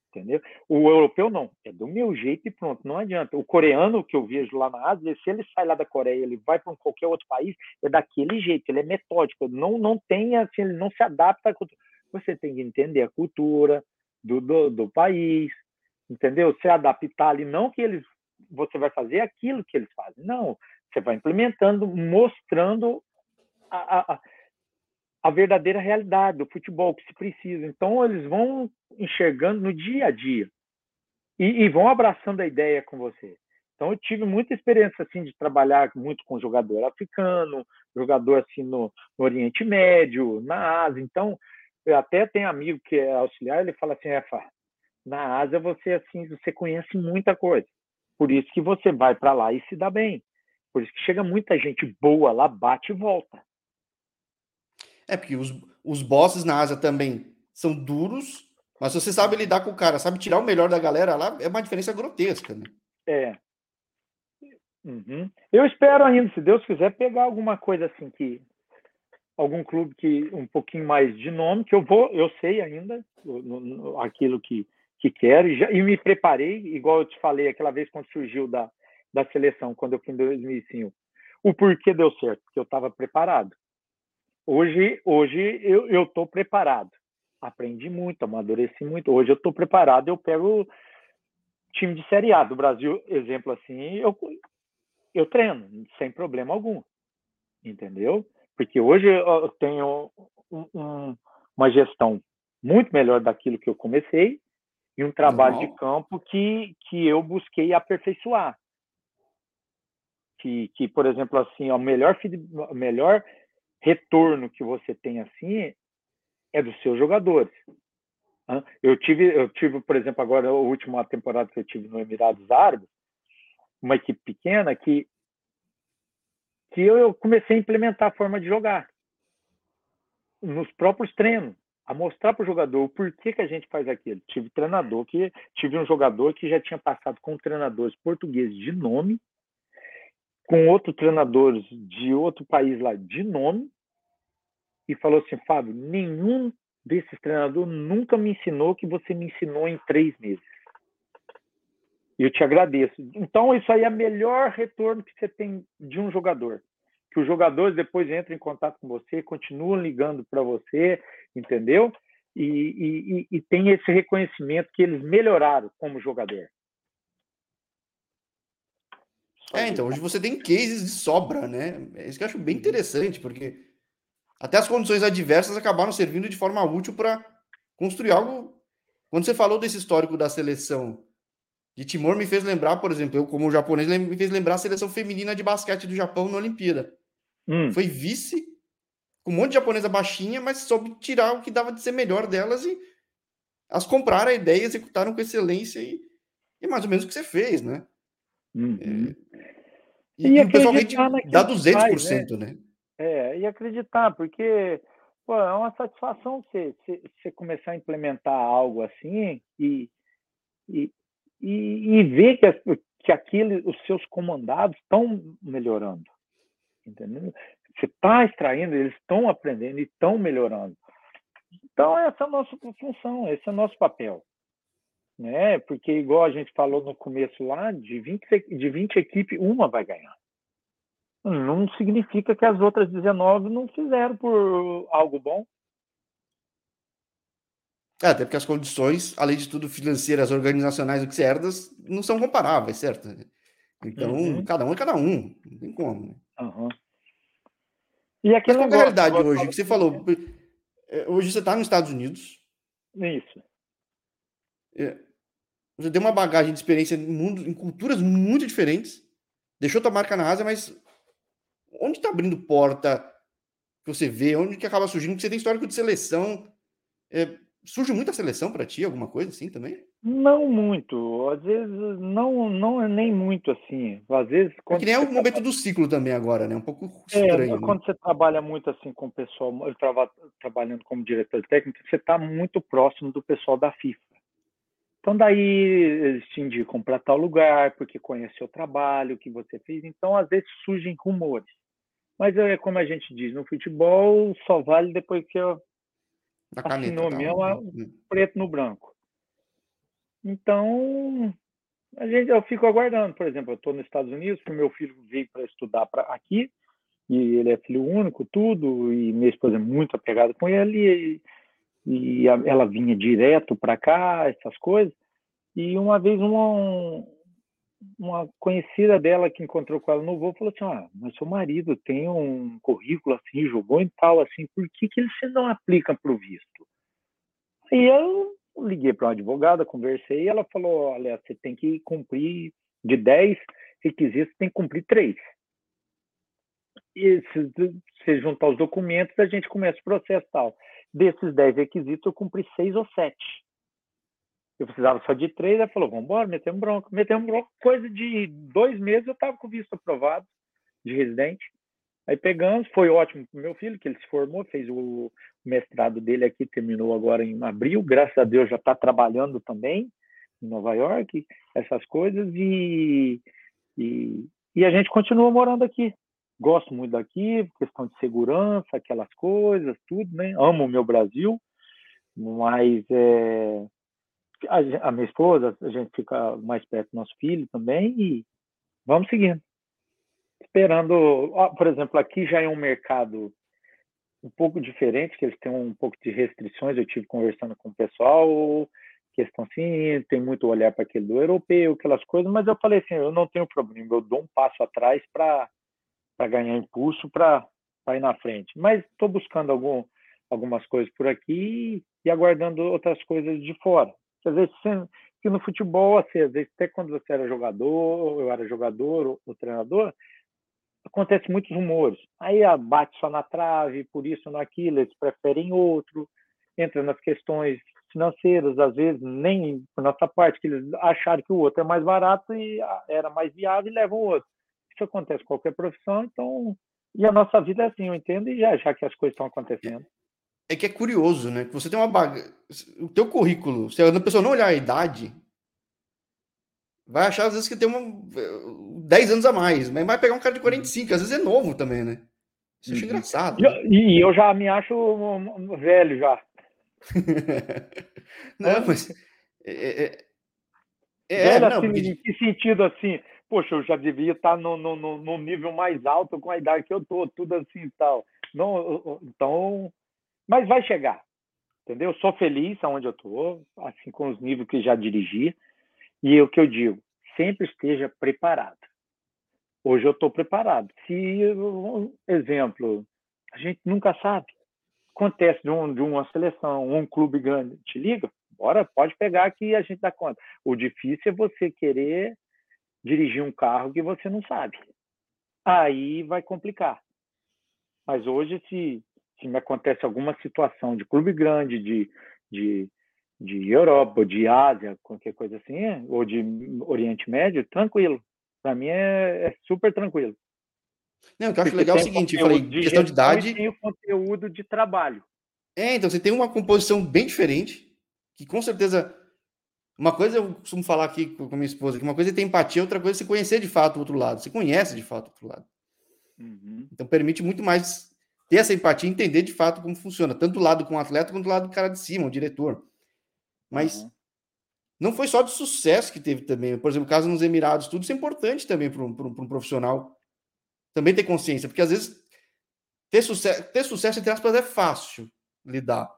entendeu? O europeu não, é do meu jeito e pronto, não adianta. O coreano que eu vejo lá na Ásia, se ele sai lá da Coreia, ele vai para qualquer outro país, é daquele jeito, ele é metódico, não não tem assim, ele não se adapta à cultura você tem que entender a cultura do, do, do país, entendeu? Se adaptar ali, não que eles você vai fazer aquilo que eles fazem, não. Você vai implementando, mostrando a, a, a verdadeira realidade do futebol que se precisa. Então, eles vão enxergando no dia a dia e, e vão abraçando a ideia com você. Então eu tive muita experiência assim de trabalhar muito com jogador africano, jogador assim no, no Oriente Médio, na Ásia. Então eu até tenho amigo que é auxiliar, ele fala assim, é, na Ásia você assim você conhece muita coisa. Por isso que você vai para lá e se dá bem. Por isso que chega muita gente boa lá, bate e volta. É porque os, os bosses na Ásia também são duros, mas se você sabe lidar com o cara, sabe tirar o melhor da galera lá, é uma diferença grotesca, né? É. Uhum. Eu espero ainda, se Deus quiser, pegar alguma coisa assim que algum clube que um pouquinho mais de nome que eu vou, eu sei ainda no, no, aquilo que que quero e, já, e me preparei, igual eu te falei aquela vez quando surgiu da da seleção quando eu fui em 2005. O porquê deu certo, porque eu estava preparado. Hoje, hoje eu estou preparado. Aprendi muito, amadureci muito. Hoje eu estou preparado. Eu pego time de Série A do Brasil, exemplo assim, eu eu treino sem problema algum, entendeu? Porque hoje eu tenho um, um, uma gestão muito melhor daquilo que eu comecei e um trabalho Normal. de campo que, que eu busquei aperfeiçoar. Que, que por exemplo, assim, o melhor, melhor retorno que você tem assim é dos seus jogadores. Eu tive, eu tive, por exemplo, agora a última temporada que eu tive no Emirados Árabes, uma equipe pequena que que eu comecei a implementar a forma de jogar nos próprios treinos, a mostrar para o jogador o porquê que a gente faz aquilo. Tive treinador que tive um jogador que já tinha passado com treinadores portugueses de nome, com outros treinadores de outro país lá de nome, e falou assim, Fábio, nenhum desses treinadores nunca me ensinou que você me ensinou em três meses. Eu te agradeço. Então, isso aí é o melhor retorno que você tem de um jogador. Que os jogadores depois entram em contato com você, continuam ligando para você, entendeu? E, e, e, tem esse reconhecimento que eles melhoraram como jogador. É, então, hoje você tem cases de sobra, né? É isso que eu acho bem uhum. interessante, porque até as condições adversas acabaram servindo de forma útil para construir algo. Quando você falou desse histórico da seleção de Timor me fez lembrar, por exemplo, eu como japonês, me fez lembrar a seleção feminina de basquete do Japão na Olimpíada. Hum. Foi vice, com um monte de japonesa baixinha, mas soube tirar o que dava de ser melhor delas e as compraram a ideia, executaram com excelência e, e mais ou menos o que você fez, né? Uhum. É, e, e, o pessoal dá 200%, faz, né? né? É, e acreditar, porque pô, é uma satisfação você, você, você começar a implementar algo assim e, e, e, e ver que, que aquele, os seus comandados estão melhorando. Entendeu? Você está extraindo, eles estão aprendendo e estão melhorando. Então, essa é a nossa função, esse é o nosso papel. Né? Porque, igual a gente falou no começo lá, de 20, de 20 equipes, uma vai ganhar. Não significa que as outras 19 não fizeram por algo bom. É, até porque as condições, além de tudo, financeiras, organizacionais que se herdas, não são comparáveis, certo? Então, uhum. cada um é cada um. Não tem como. Né? Uhum. E Mas qual é a realidade hoje? Que você falou. É, hoje você está nos Estados Unidos. Isso. É, você tem uma bagagem de experiência em, mundo, em culturas muito diferentes. Deixou tua marca na Ásia, mas onde está abrindo porta que você vê? Onde que acaba surgindo? Porque você tem histórico de seleção. É, surge muita seleção para ti, alguma coisa assim também? Não muito, às vezes não, não é nem muito assim. Às vezes quando é que nem é o momento trabalha... do ciclo também agora, né? Um pouco é, estranho. É, quando né? você trabalha muito assim com o pessoal, eu estava trabalhando como diretor técnico, você está muito próximo do pessoal da FIFA. Então daí eles te indicam para tal lugar, porque conhece o trabalho que você fez. Então às vezes surgem rumores. Mas é como a gente diz, no futebol só vale depois que da caneta, assinou tá, mesmo, hum. preto no branco. Então, a gente, eu fico aguardando. Por exemplo, eu estou nos Estados Unidos, que meu filho veio para estudar pra, aqui, e ele é filho único, tudo, e minha esposa é muito apegada com ele, e, e a, ela vinha direto para cá, essas coisas. E uma vez uma, uma conhecida dela que encontrou com ela no voo falou assim: Ah, mas seu marido tem um currículo assim, jogou em tal, assim, por que, que ele se não aplica para o visto? E eu liguei para uma advogada, conversei, e ela falou: Olha, você tem que cumprir de 10 requisitos, tem que cumprir três. E se você juntar os documentos, a gente começa o processo tal. Desses dez requisitos, eu cumpri seis ou sete. Eu precisava só de três, ela falou, vamos embora, metemos bronca. Metemos bronca, coisa de dois meses eu estava com visto aprovado de residente. Aí pegamos, foi ótimo para meu filho, que ele se formou, fez o mestrado dele aqui, terminou agora em abril, graças a Deus já está trabalhando também em Nova York, essas coisas, e, e, e a gente continua morando aqui. Gosto muito daqui, questão de segurança, aquelas coisas, tudo, né? Amo o meu Brasil, mas é, a, a, minha esposa, a gente fica mais perto do nosso filho também e vamos seguindo. Esperando, ó, por exemplo, aqui já é um mercado um pouco diferente, que eles têm um pouco de restrições. Eu tive conversando com o pessoal, questão assim, tem muito olhar para aquele do europeu, aquelas coisas, mas eu falei assim, eu não tenho problema, eu dou um passo atrás para ganhar impulso para ir na frente. Mas estou buscando algum, algumas coisas por aqui e aguardando outras coisas de fora. Às vezes, que no futebol, assim, às vezes, até quando você era jogador, eu era jogador ou, ou treinador, acontece muitos rumores. Aí ah, bate só na trave, por isso, naquilo, eles preferem outro, entra nas questões financeiras, às vezes nem por nossa parte, que eles acharam que o outro é mais barato e ah, era mais viável e levam o outro. Isso acontece com qualquer profissão, então. E a nossa vida é assim, eu entendo, e já, já que as coisas estão acontecendo. É que é curioso, né? Que você tem uma bagagem. O teu currículo, se a pessoa não olhar a idade, vai achar às vezes que tem uma 10 anos a mais, mas vai pegar um cara de 45, às vezes é novo também, né? Isso uhum. engraçado. Né? E eu já me acho velho já. não, mas. É, é, é, não, assim, porque... Em que sentido assim? Poxa, eu já devia estar no, no, no, nível mais alto com a idade que eu tô, tudo assim e tal. Não, então, mas vai chegar, entendeu? Sou feliz aonde eu tô, assim com os níveis que já dirigi. E o que eu digo, sempre esteja preparado. Hoje eu estou preparado. Se, exemplo, a gente nunca sabe. Acontece de, um, de uma seleção, um clube grande te liga, bora, pode pegar que a gente dá conta. O difícil é você querer dirigir um carro que você não sabe. Aí vai complicar. Mas hoje, se, se me acontece alguma situação de clube grande, de, de de Europa, de Ásia, qualquer coisa assim, ou de Oriente Médio, tranquilo. Para mim é, é, super tranquilo. Não, o que eu acho legal é o seguinte, eu falei, de questão de idade. Tem o conteúdo de trabalho. É, então você tem uma composição bem diferente, que com certeza. Uma coisa eu costumo falar aqui com minha esposa, que uma coisa é ter empatia, outra coisa é você conhecer de fato o outro lado. Você conhece de fato o outro lado. Uhum. Então permite muito mais ter essa empatia e entender de fato como funciona, tanto o lado com o atleta quanto o lado do cara de cima, o diretor. Mas uhum. não foi só de sucesso que teve também. Por exemplo, o caso nos Emirados, tudo isso é importante também para um, um, um, profissional também ter consciência, porque às vezes ter sucesso, ter sucesso, entre aspas, é fácil lidar.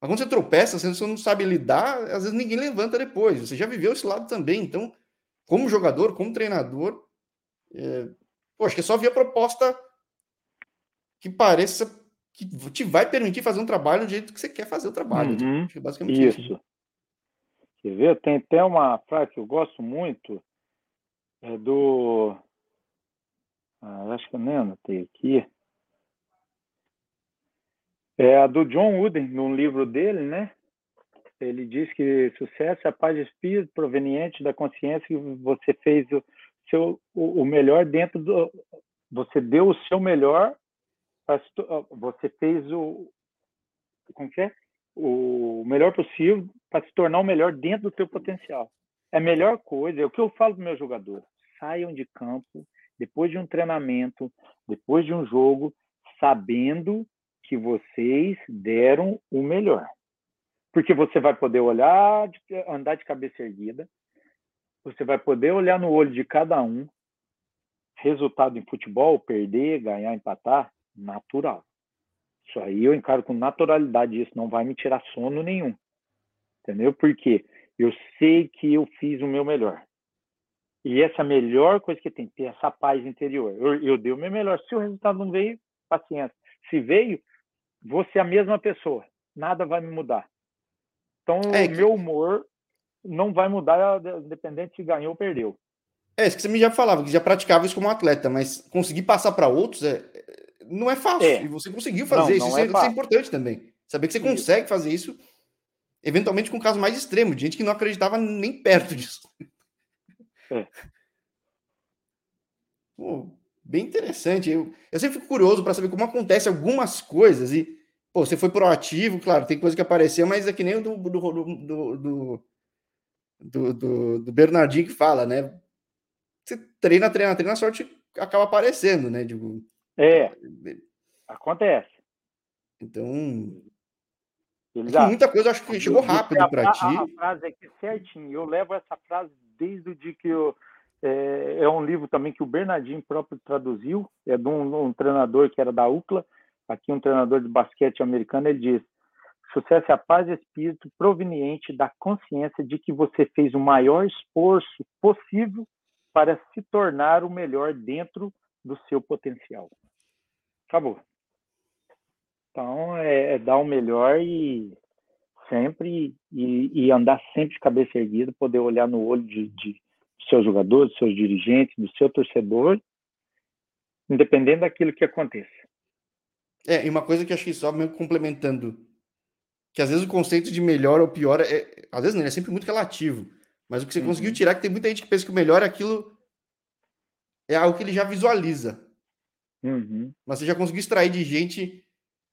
Mas quando você tropeça, você não sabe lidar, às vezes ninguém levanta depois. Você já viveu esse lado também. Então, como jogador, como treinador, é... Poxa, que é só via proposta que pareça que te vai permitir fazer um trabalho do jeito que você quer fazer o trabalho. Uhum. É basicamente isso. isso. Quer ver? Tem até uma frase que eu gosto muito, é do. Ah, acho que eu nem anotei aqui. É a do John Wooden, num livro dele, né? Ele diz que sucesso é a paz de espírito proveniente da consciência que você fez o, seu, o, o melhor dentro do. Você deu o seu melhor você fez o como que é? o melhor possível para se tornar o melhor dentro do seu potencial. É a melhor coisa, é o que eu falo para meus jogadores. Saiam de campo depois de um treinamento, depois de um jogo, sabendo que vocês deram o melhor. Porque você vai poder olhar, andar de cabeça erguida, você vai poder olhar no olho de cada um. Resultado em futebol, perder, ganhar, empatar, natural. Isso aí eu encaro com naturalidade, isso não vai me tirar sono nenhum. Entendeu? Porque eu sei que eu fiz o meu melhor. E essa melhor coisa que tem, ter essa paz interior. Eu, eu dei o meu melhor. Se o resultado não veio, paciência. Se veio, vou ser a mesma pessoa. Nada vai me mudar. Então, é o que... meu humor não vai mudar, independente se ganhou ou perdeu. É, isso que você me já falava, que já praticava isso como atleta, mas conseguir passar para outros é, não é fácil. É. E você conseguiu fazer não, isso. Não é isso, é, isso, é, importante também. Saber que você consegue fazer isso, eventualmente com um caso mais extremo, de gente que não acreditava nem perto disso. É. Pô, bem interessante. Eu, eu sempre fico curioso para saber como acontece algumas coisas e pô, você foi proativo, claro, tem coisa que apareceu, mas é que nem o do, do, do, do, do, do, do Bernardinho que fala, né? Você treina, treina, treina, a sorte acaba aparecendo, né? Digo, é, acontece. Então, muita coisa acho que chegou rápido para ti. A, a frase aqui certinho. Eu levo essa frase desde o dia que eu é, é, um livro também que o Bernardinho próprio traduziu, é de um, um, treinador que era da UCLA, aqui um treinador de basquete americano, ele diz: sucesso é a paz de espírito proveniente da consciência de que você fez o maior esforço possível para se tornar o melhor dentro do seu potencial. Acabou. Então, é, é dar o melhor e sempre e, e, andar sempre de cabeça erguida, poder olhar no olho de, de seus jogadores, seus dirigentes, do seu torcedor, independente daquilo que aconteça. É, e uma coisa que acho que só meio complementando, que às vezes o conceito de melhor ou pior, é, às vezes não, é sempre muito relativo, mas o que você uhum. conseguiu tirar, é que tem muita gente que pensa que o melhor é aquilo, é algo que ele já visualiza. Uhum. Mas você já conseguiu extrair de gente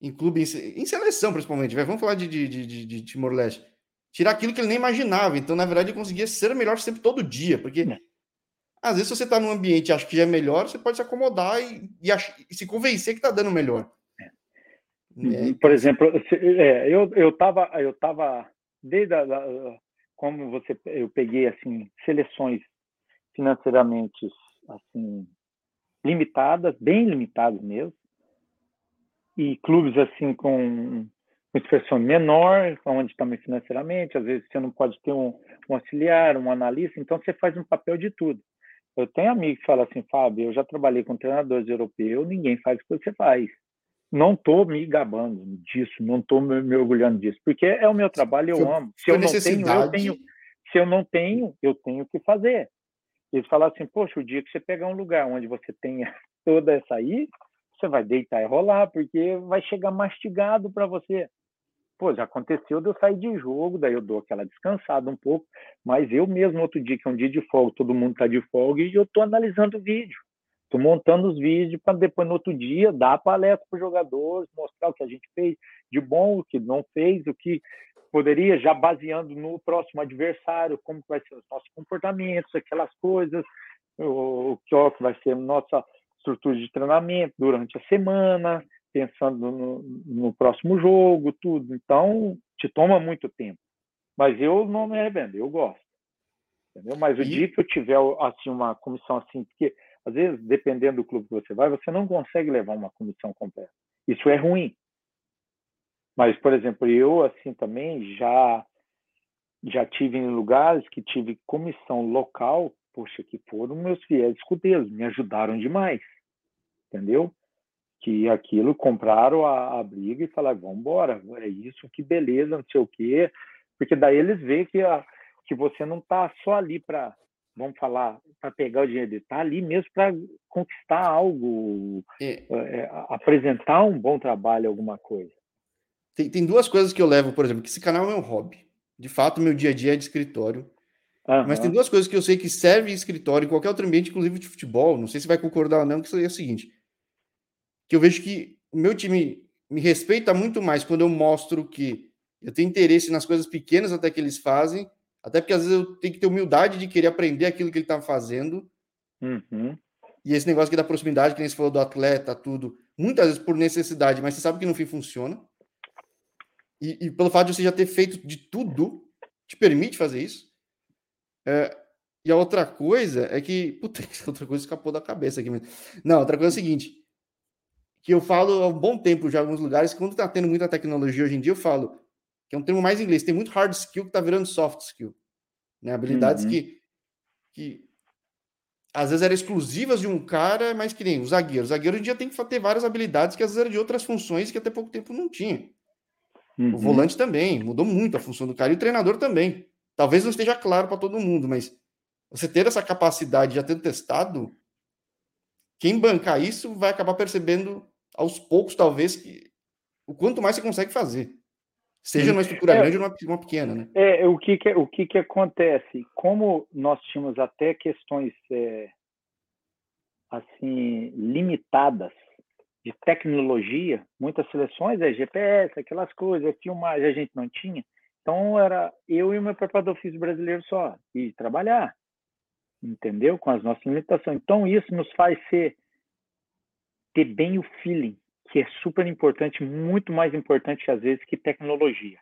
em clube, em, seleção principalmente, vamos falar de, de, de, de Timor-Leste, tirar aquilo que ele nem imaginava. Então, na verdade, ele conseguia ser melhor sempre todo dia, porque é. às vezes você está num ambiente e acha que já é melhor, você pode se acomodar e, e, ach, e se convencer que está dando melhor. É. É. Por exemplo, é, eu eu estava eu tava desde a, como você eu peguei assim seleções financeiramente assim limitadas, bem limitadas mesmo, e clubes assim com uma expressão menor, onde também financeiramente, às vezes você não pode ter um, um, auxiliar, um analista, então você faz um papel de tudo. Eu tenho amigos que falam assim, Fábio, eu já trabalhei com treinadores europeus, ninguém faz o que você faz. Não estou me gabando disso, não estou me, me, orgulhando disso, porque é o meu trabalho, eu amo. Se eu não tenho, eu tenho. Se eu não tenho, eu tenho que fazer. Eles falam assim, poxa, o dia que você pegar um lugar onde você tenha toda essa aí, você vai deitar e rolar, porque vai chegar mastigado para você. Pô, já aconteceu de eu sair de jogo, daí eu dou aquela descansada um pouco, mas eu mesmo, outro dia, que é um dia de folga, todo mundo está de folga, e eu estou analisando o vídeo. Estou montando os vídeos para depois, no outro dia, dar palestra para os jogadores, mostrar o que a gente fez de bom, o que não fez, o que poderia, já baseando no próximo adversário, como vai ser os nossos comportamentos, aquelas coisas, o, que vai ser nossa estrutura de treinamento durante a semana, pensando no, no, próximo jogo, tudo. Então, te toma muito tempo. Mas eu não me arrependo, eu gosto. Entendeu? Mas o e... dia que eu tiver assim uma comissão assim, porque às vezes, dependendo do clube que você vai, você não consegue levar uma comissão completa. Isso é ruim. Mas, por exemplo, eu assim também já já tive em lugares que tive comissão local, poxa, que foram meus fiéis escudeiros, me ajudaram demais entendeu? Que aquilo compraram a, a briga e falaram, vamos embora, é isso, que beleza, não sei o quê, porque daí eles veem que, a, que você não está só ali para, vamos falar, para pegar o dinheiro, está ali mesmo para conquistar algo, é. É, apresentar um bom trabalho, alguma coisa. Tem, tem duas coisas que eu levo, por exemplo, que esse canal é um hobby. De fato, meu dia a dia é de escritório. Uhum. Mas tem duas coisas que eu sei que servem em escritório, em qualquer outro ambiente, inclusive de futebol. Não sei se vai concordar ou não, que é o seguinte que eu vejo que o meu time me respeita muito mais quando eu mostro que eu tenho interesse nas coisas pequenas até que eles fazem, até porque às vezes eu tenho que ter humildade de querer aprender aquilo que ele está fazendo. Uhum. E esse negócio aqui da proximidade, que nem você falou do atleta, tudo, muitas vezes por necessidade, mas você sabe que no fim funciona. E, e pelo fato de você já ter feito de tudo, te permite fazer isso. É, e a outra coisa é que. Puta, outra coisa escapou da cabeça aqui. Mas... Não, outra coisa é o seguinte: que eu falo há um bom tempo já em alguns lugares, quando está tendo muita tecnologia hoje em dia, eu falo, que é um termo mais inglês, tem muito hard skill que está virando soft skill. Né? Habilidades uhum. que, que às vezes eram exclusivas de um cara, mas que nem o zagueiro. O zagueiro hoje em dia tem que ter várias habilidades que às vezes eram de outras funções que até pouco tempo não tinha. Uhum. O volante também, mudou muito a função do cara, e o treinador também. Talvez não esteja claro para todo mundo, mas você ter essa capacidade já tendo testado, quem bancar isso vai acabar percebendo aos poucos, talvez, que o quanto mais você consegue fazer. Seja numa estrutura é, grande ou numa, pequena, né? É, o que que, o que que acontece? Como nós tínhamos até questões é, assim limitadas de tecnologia, muitas seleções é GPS, aquelas coisas, filmagem a gente não tinha. Então era eu e o meu preparador físico brasileiro só e trabalhar, entendeu? Com as nossas limitações. Então isso nos faz ser ter bem o feeling, que é super importante, muito mais importante às vezes que tecnologia,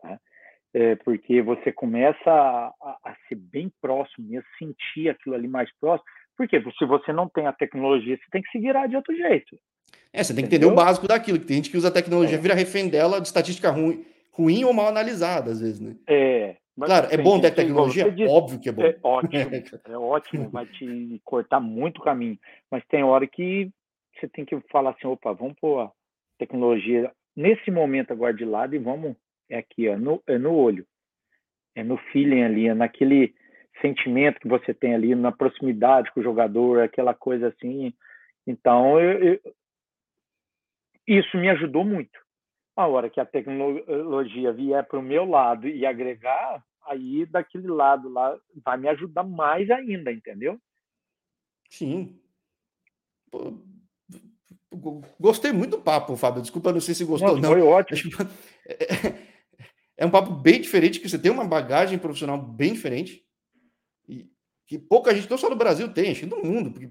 tá? É, porque você começa a, a, a, ser bem próximo, mesmo sentir aquilo ali mais próximo. Porque se você não tem a tecnologia, você tem que se virar de outro jeito. É, você tem que entender o básico daquilo, que tem gente que usa a tecnologia, é. vira refém dela de estatística ruim, ruim ou mal analisada, às vezes, né? É. claro, é bom ter tecnologia? Disse, Óbvio que é bom. É ótimo, é ótimo, vai te cortar muito caminho. Mas tem hora que você tem que falar assim, opa, vamos pôr a tecnologia nesse momento agora de lado e vamos, é aqui, ó, no, é no olho, é no feeling ali, é naquele sentimento que você tem ali, na proximidade com o jogador, aquela coisa assim. Então, eu, eu, isso me ajudou muito. A hora que a tecnologia vier para o meu lado e agregar, aí daquele lado lá vai me ajudar mais ainda, entendeu? Sim. Gostei muito do papo, Fábio. Desculpa, não sei se gostou. Não. Foi ótimo. É um papo bem diferente, que você tem uma bagagem profissional bem diferente. E que pouca gente, não só no Brasil, tem, acho que no mundo, porque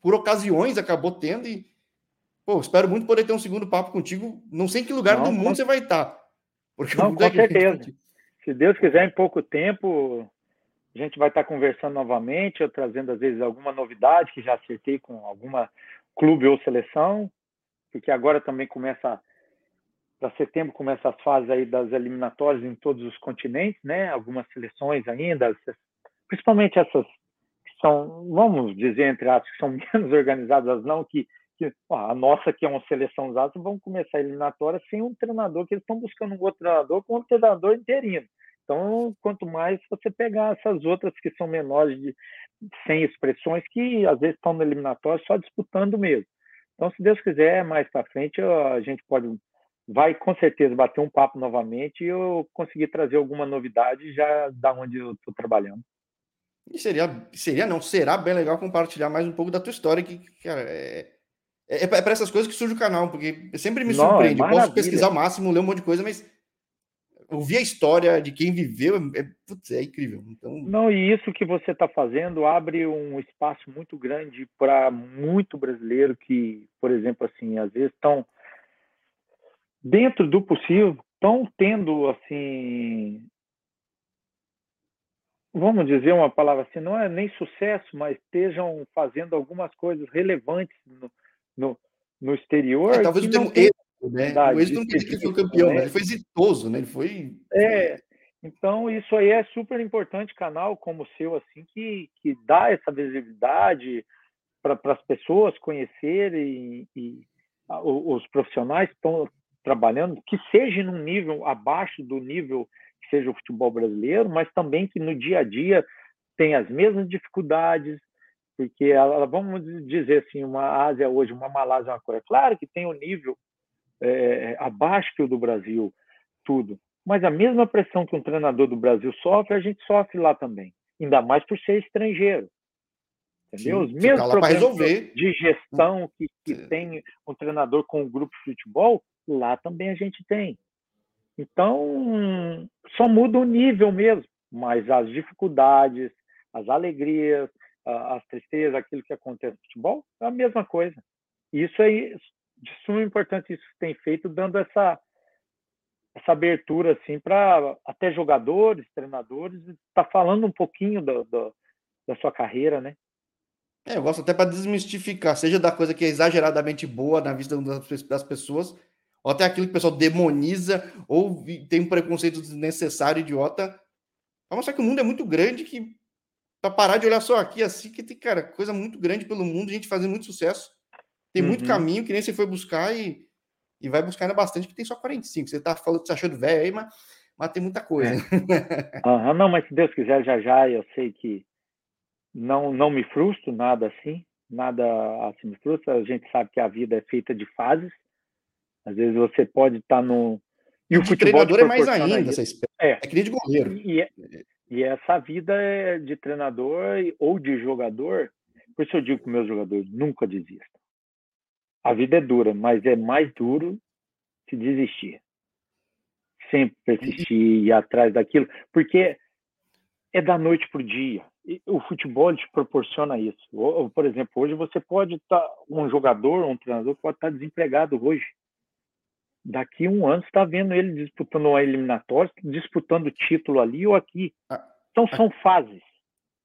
por ocasiões acabou tendo e Pô, espero muito poder ter um segundo papo contigo. Não sei em que lugar não, do mundo você vai estar. Porque não, com certeza. Se Deus quiser, em pouco tempo, a gente vai estar conversando novamente, eu trazendo, às vezes, alguma novidade que já acertei com alguma clube ou seleção, porque agora também começa, para setembro, começa as fases aí das eliminatórias em todos os continentes, né? Algumas seleções ainda, principalmente essas que são, vamos dizer, entre aspas, que são menos organizadas, não, que que a nossa, que é uma seleção usada, vão começar a eliminatória sem um treinador, que eles estão buscando um outro treinador com um treinador interino. Então, quanto mais você pegar essas outras que são menores, de, sem expressões, que às vezes estão no eliminatório só disputando mesmo. Então, se Deus quiser, mais para frente, a gente pode, vai com certeza bater um papo novamente e eu conseguir trazer alguma novidade já da onde eu estou trabalhando. E seria, seria não, será bem legal compartilhar mais um pouco da tua história, que, cara, é, é, é para essas coisas que surge o canal, porque sempre me Não, surpreende. É posso pesquisar o máximo, ler um monte de coisa, mas ouvir a história de quem viveu é, é, putz, é incrível. Então... Não, e isso que você está fazendo abre um espaço muito grande para muito brasileiro que, por exemplo, assim, às vezes estão dentro do possível, estão tendo assim vamos dizer uma palavra assim, não é nem sucesso, mas estejam fazendo algumas coisas relevantes no, no, no exterior. É, talvez o termo êxito, né? O êxito não quer dizer que ele foi campeão, né? ele foi exitoso, né? Ele foi. É, então isso aí é super importante, canal como o seu, assim, que, que dá essa visibilidade para as pessoas conhecerem e, e a, os profissionais estão trabalhando, que seja num nível abaixo do nível que seja o futebol brasileiro, mas também que no dia a dia tem as mesmas dificuldades, porque ela, vamos dizer assim, uma Ásia hoje, uma Malásia, uma Coreia, claro que tem o um nível é, abaixo que o do Brasil, tudo, mas a mesma pressão que um treinador do Brasil sofre, a gente sofre lá também, ainda mais por ser estrangeiro. Entendeu? Os mesmos problemas de gestão que, que é. tem um treinador com um grupo de futebol, lá também a gente tem. Então, só muda o nível mesmo, mas as dificuldades, as alegrias, as tristezas, aquilo que acontece no futebol, é a mesma coisa. Isso é de suma importância, isso tem feito, dando essa, essa abertura assim para até jogadores, treinadores, tá falando um pouquinho do, do, da sua carreira, né? É, eu gosto até para desmistificar, seja da coisa que é exageradamente boa na vista das pessoas, ou até aquilo que o pessoal demoniza, ou tem um preconceito desnecessário, idiota, para mostrar que o mundo é muito grande, que para parar de olhar só aqui, assim, que tem, cara, coisa muito grande pelo mundo, gente fazendo muito sucesso. Tem uhum. muito caminho que nem você foi buscar e, e vai buscar ainda bastante, que tem só 45. Você tá falando, você achando velho aí, mas mas tem muita coisa. É. Uhum, não, mas se Deus quiser, já já eu sei que não, não me frustro nada assim, nada assim me frustra. A gente sabe que a vida é feita de fases. Às vezes você pode estar tá no. E o de futebol treinador é mais ainda, essa espécie. É. é que nem de goleiro. E, é, e essa vida é de treinador ou de jogador. Por isso eu digo para meus jogadores: nunca desistam. A vida é dura, mas é mais duro se desistir. Sempre persistir, ir atrás daquilo, porque é da noite para o dia o futebol te proporciona isso. Por exemplo, hoje você pode estar, tá, um jogador, um treinador pode estar tá desempregado hoje. Daqui a um ano você está vendo ele disputando uma eliminatória, disputando título ali ou aqui. Então são fases.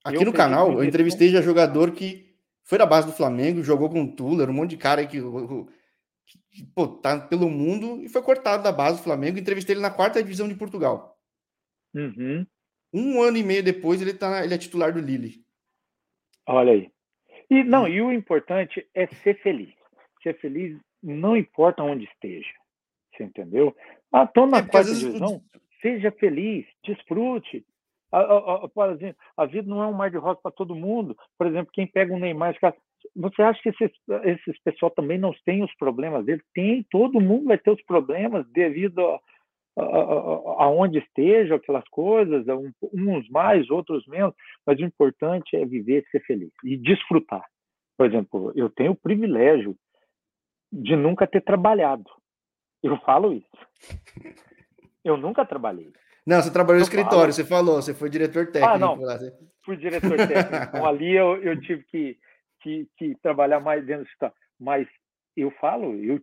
Aqui eu no canal eu entrevistei já jogador que foi da base do Flamengo, jogou com o Tuller, um monte de cara que, que pô, tá pelo mundo e foi cortado da base do Flamengo. Entrevistei ele na quarta divisão de Portugal. Uhum. Um ano e meio depois, ele, tá, ele é titular do Lille. Olha aí. E, não, e o importante é ser feliz. Ser feliz não importa onde esteja. Você entendeu? Ah, tô na é, quarta divisão. Seja feliz, desfrute. A, a, a, exemplo, a vida não é um mar de rosa para todo mundo. Por exemplo, quem pega um Neymar, você acha que esses, esses pessoal também não têm os problemas dele? Tem, todo mundo vai ter os problemas devido a, aonde estejam aquelas coisas, uns mais, outros menos, mas o importante é viver, ser feliz e desfrutar. Por exemplo, eu tenho o privilégio de nunca ter trabalhado. Eu falo isso. Eu nunca trabalhei. Não, você trabalhou no escritório, falo. você falou, você foi diretor técnico. Ah, não, lá. fui diretor técnico. então, ali eu, eu tive que, que, que, trabalhar mais dentro do escritório. Mas eu falo, eu,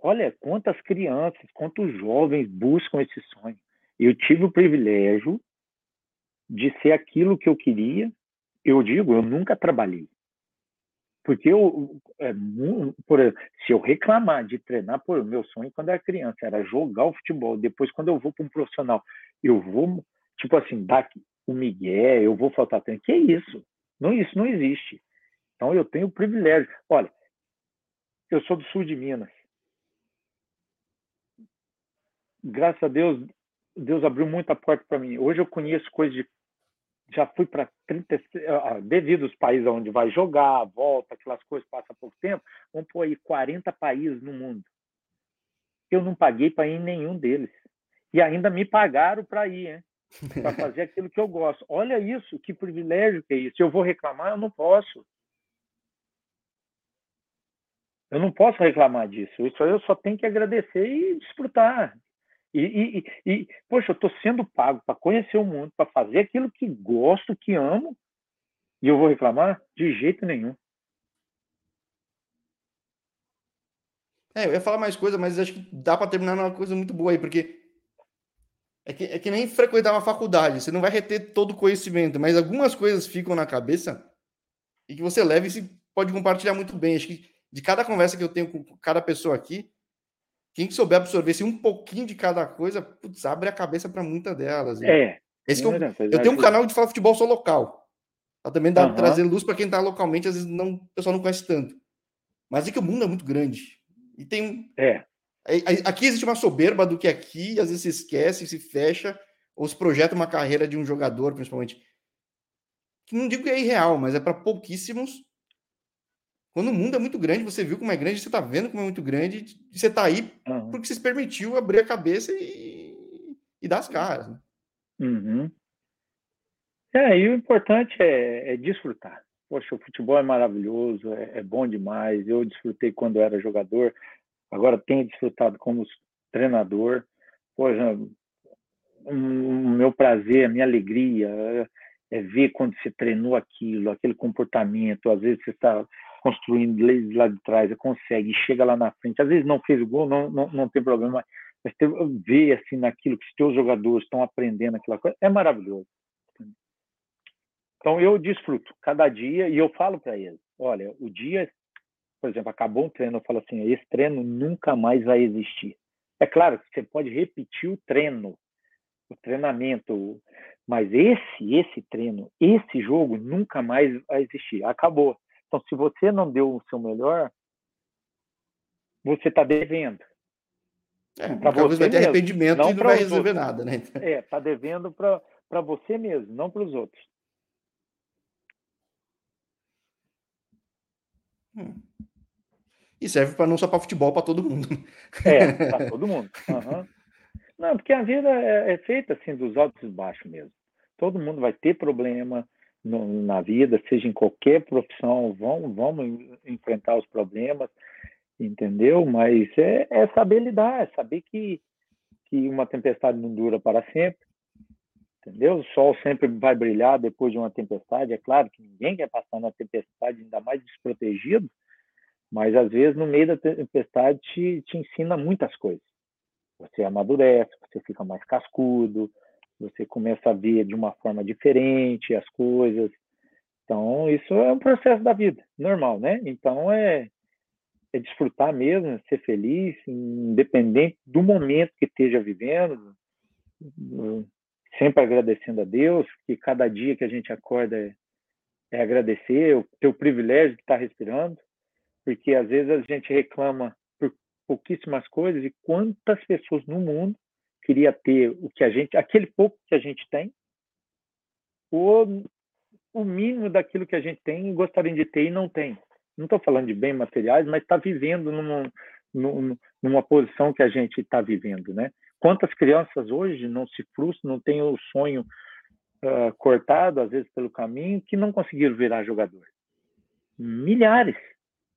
Olha quantas crianças, quantos jovens buscam esse sonho. Eu tive o privilégio de ser aquilo que eu queria. Eu digo, eu nunca trabalhei. Porque eu, é, por se eu reclamar de treinar, por meu sonho quando era criança era jogar o futebol. Depois, quando eu vou para um profissional, eu vou, tipo assim, dar o Miguel, eu vou faltar treino. Que é isso? Não, isso não existe. Então, eu tenho o privilégio. Olha, eu sou do sul de Minas graças a Deus, Deus abriu muita porta para mim. Hoje eu conheço coisas de. Já fui para 30. Devido aos países onde vai jogar, volta, aquelas coisas, passa pouco tempo, vamos pôr aí 40 países no mundo. Eu não paguei para ir em nenhum deles. E ainda me pagaram para ir, para fazer aquilo que eu gosto. Olha isso, que privilégio que é isso. Eu vou reclamar, eu não posso. Eu não posso reclamar disso. Isso eu só tenho que agradecer e desfrutar. E, e, e, poxa, eu estou sendo pago para conhecer o mundo, para fazer aquilo que gosto, que amo, e eu vou reclamar? De jeito nenhum. É, eu ia falar mais coisa, mas acho que dá para terminar numa coisa muito boa aí, porque é que, é que nem frequentar uma faculdade, você não vai reter todo o conhecimento, mas algumas coisas ficam na cabeça e que você leva e se pode compartilhar muito bem. Acho que de cada conversa que eu tenho com cada pessoa aqui, quem souber absorver se um pouquinho de cada coisa, putz, abre a cabeça para muita delas. É. Esse eu, eu tenho um canal de falar futebol só local. Pra também dá, uhum. trazer luz para quem está localmente, às vezes não, o pessoal não conhece tanto. Mas é que o mundo é muito grande. E tem. É. Aqui existe uma soberba do que aqui, às vezes se esquece, se fecha, ou se projeta uma carreira de um jogador, principalmente. Que não digo que é irreal, mas é para pouquíssimos quando o mundo é muito grande, você viu como é grande, você está vendo como é muito grande, você está aí uhum. porque você se permitiu abrir a cabeça e, e dar as caras. Né? Uhum. É, e o importante é, é, desfrutar. Poxa, o futebol é maravilhoso, é, é, bom demais. Eu desfrutei quando era jogador, agora tenho desfrutado como treinador. Poxa, o um, meu prazer, a minha alegria é, é ver quando você treinou aquilo, aquele comportamento. Às vezes você está construindo desde lá de trás, consegue, chega lá na frente. Às vezes não fez o gol, não, não, não tem problema, mas ver assim naquilo que os teus jogadores estão aprendendo aquela coisa, é maravilhoso. Então eu desfruto cada dia e eu falo para eles, olha, o dia, por exemplo, acabou um treino, eu falo assim, esse treino nunca mais vai existir. É claro que você pode repetir o treino, o treinamento, mas esse, esse treino, esse jogo nunca mais vai existir. Acabou. Então, se você não deu o seu melhor, você está devendo. É, para você vai ter mesmo, arrependimento e não vai resolver outros. nada, né? É, tá devendo para você mesmo, não para os outros. Hum. E serve para não só para futebol, para todo mundo. É, para todo mundo. Uhum. Não, porque a vida é, é, feita assim dos altos e baixos mesmo. Todo mundo vai ter problema no, na vida, seja em qualquer profissão, vamos, vamos enfrentar os problemas, entendeu? Mas é, é saber lidar, é saber que, que uma tempestade não dura para sempre, entendeu? O sol sempre vai brilhar depois de uma tempestade. É claro que ninguém quer passar na tempestade, ainda mais desprotegido, mas às vezes no meio da tempestade te, te ensina muitas coisas. Você amadurece, você fica mais cascudo, você começa a ver de uma forma diferente as coisas. Então, isso é um processo da vida, normal, né? Então, é, é desfrutar mesmo, ser feliz, independente do momento que esteja vivendo, sempre agradecendo a Deus, que cada dia que a gente acorda é, é agradecer, o privilégio de estar respirando, porque às vezes a gente reclama pouquíssimas coisas e quantas pessoas no mundo queria ter o que a gente, aquele pouco que a gente tem, ou o mínimo daquilo que a gente tem e gostariam de ter e não tem. Não estou falando de bens materiais, mas está vivendo numa, numa, numa posição que a gente está vivendo, né? Quantas crianças hoje não se frustram, não têm o sonho uh, cortado, às vezes, pelo caminho, que não conseguiram virar jogador? Milhares,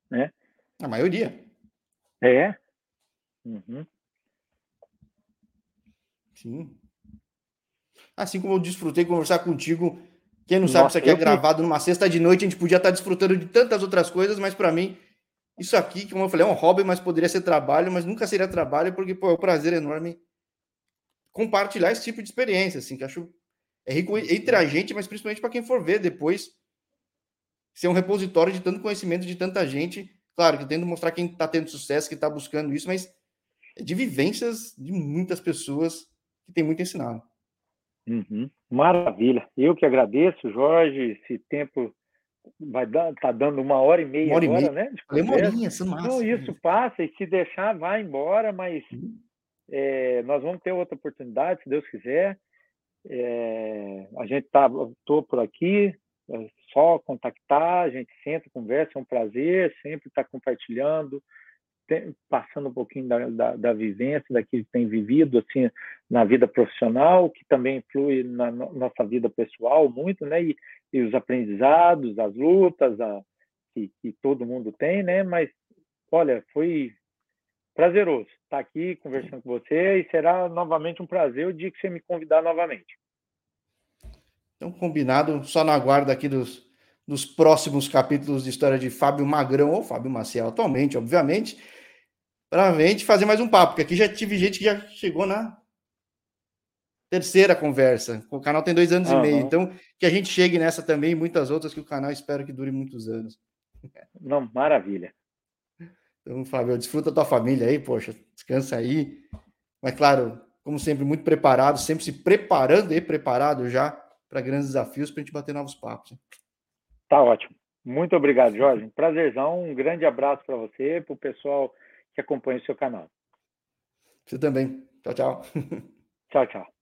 né? A maioria. É. Uhum. Sim. Assim como eu desfrutei conversar contigo. Quem não sabe, Nossa, isso aqui é gravado numa sexta de noite, a gente podia estar desfrutando de tantas outras coisas, mas para mim, isso aqui, como eu falei, é um hobby, mas poderia ser trabalho, mas nunca seria trabalho, porque pô, é um prazer enorme compartilhar esse tipo de experiência, assim, que acho é rico entre a gente, mas principalmente para quem for ver depois, ser um repositório de tanto conhecimento de tanta gente Claro que tendo mostrar quem está tendo sucesso, que está buscando isso, mas é de vivências de muitas pessoas que tem muito a ensinar. Uhum. Maravilha. Eu que agradeço, Jorge. Esse tempo vai dar, tá dando uma hora e meia uma hora agora, e meia. né? Demorinha, isso massa. Então, isso passa e se deixar, vai embora, mas uhum. é, nós vamos ter outra oportunidade, se Deus quiser. É, a gente tá, tô por aqui, é só contactar, a gente senta, conversa, é um prazer sempre estar compartilhando, passando um pouquinho da, da, da, vivência, daquilo que tem vivido assim na vida profissional, que também influi na no, nossa vida pessoal muito, né? E, e os aprendizados, as lutas a, que, que todo mundo tem, né? Mas, olha, foi prazeroso estar aqui conversando com você e será novamente um prazer o dia que você me convidar novamente. Então, combinado, só na guarda aqui dos, dos próximos capítulos de história de Fábio Magrão ou Fábio Maciel atualmente, obviamente, para a gente fazer mais um papo, porque aqui já tive gente que já chegou na terceira conversa. O canal tem dois anos uhum. e meio, então que a gente chegue nessa também e muitas outras que o canal espero que dure muitos anos. Não, maravilha. Então, Fábio, desfruta da tua família aí, poxa, descansa aí. Mas, claro, como sempre, muito preparado, sempre se preparando e preparado já para grandes desafios para a gente bater novos papos. Tá ótimo. Muito obrigado, Jorge. Prazerzão. Um grande abraço para você, para o pessoal que acompanha o seu canal. Você também. Tchau, tchau. Tchau, tchau.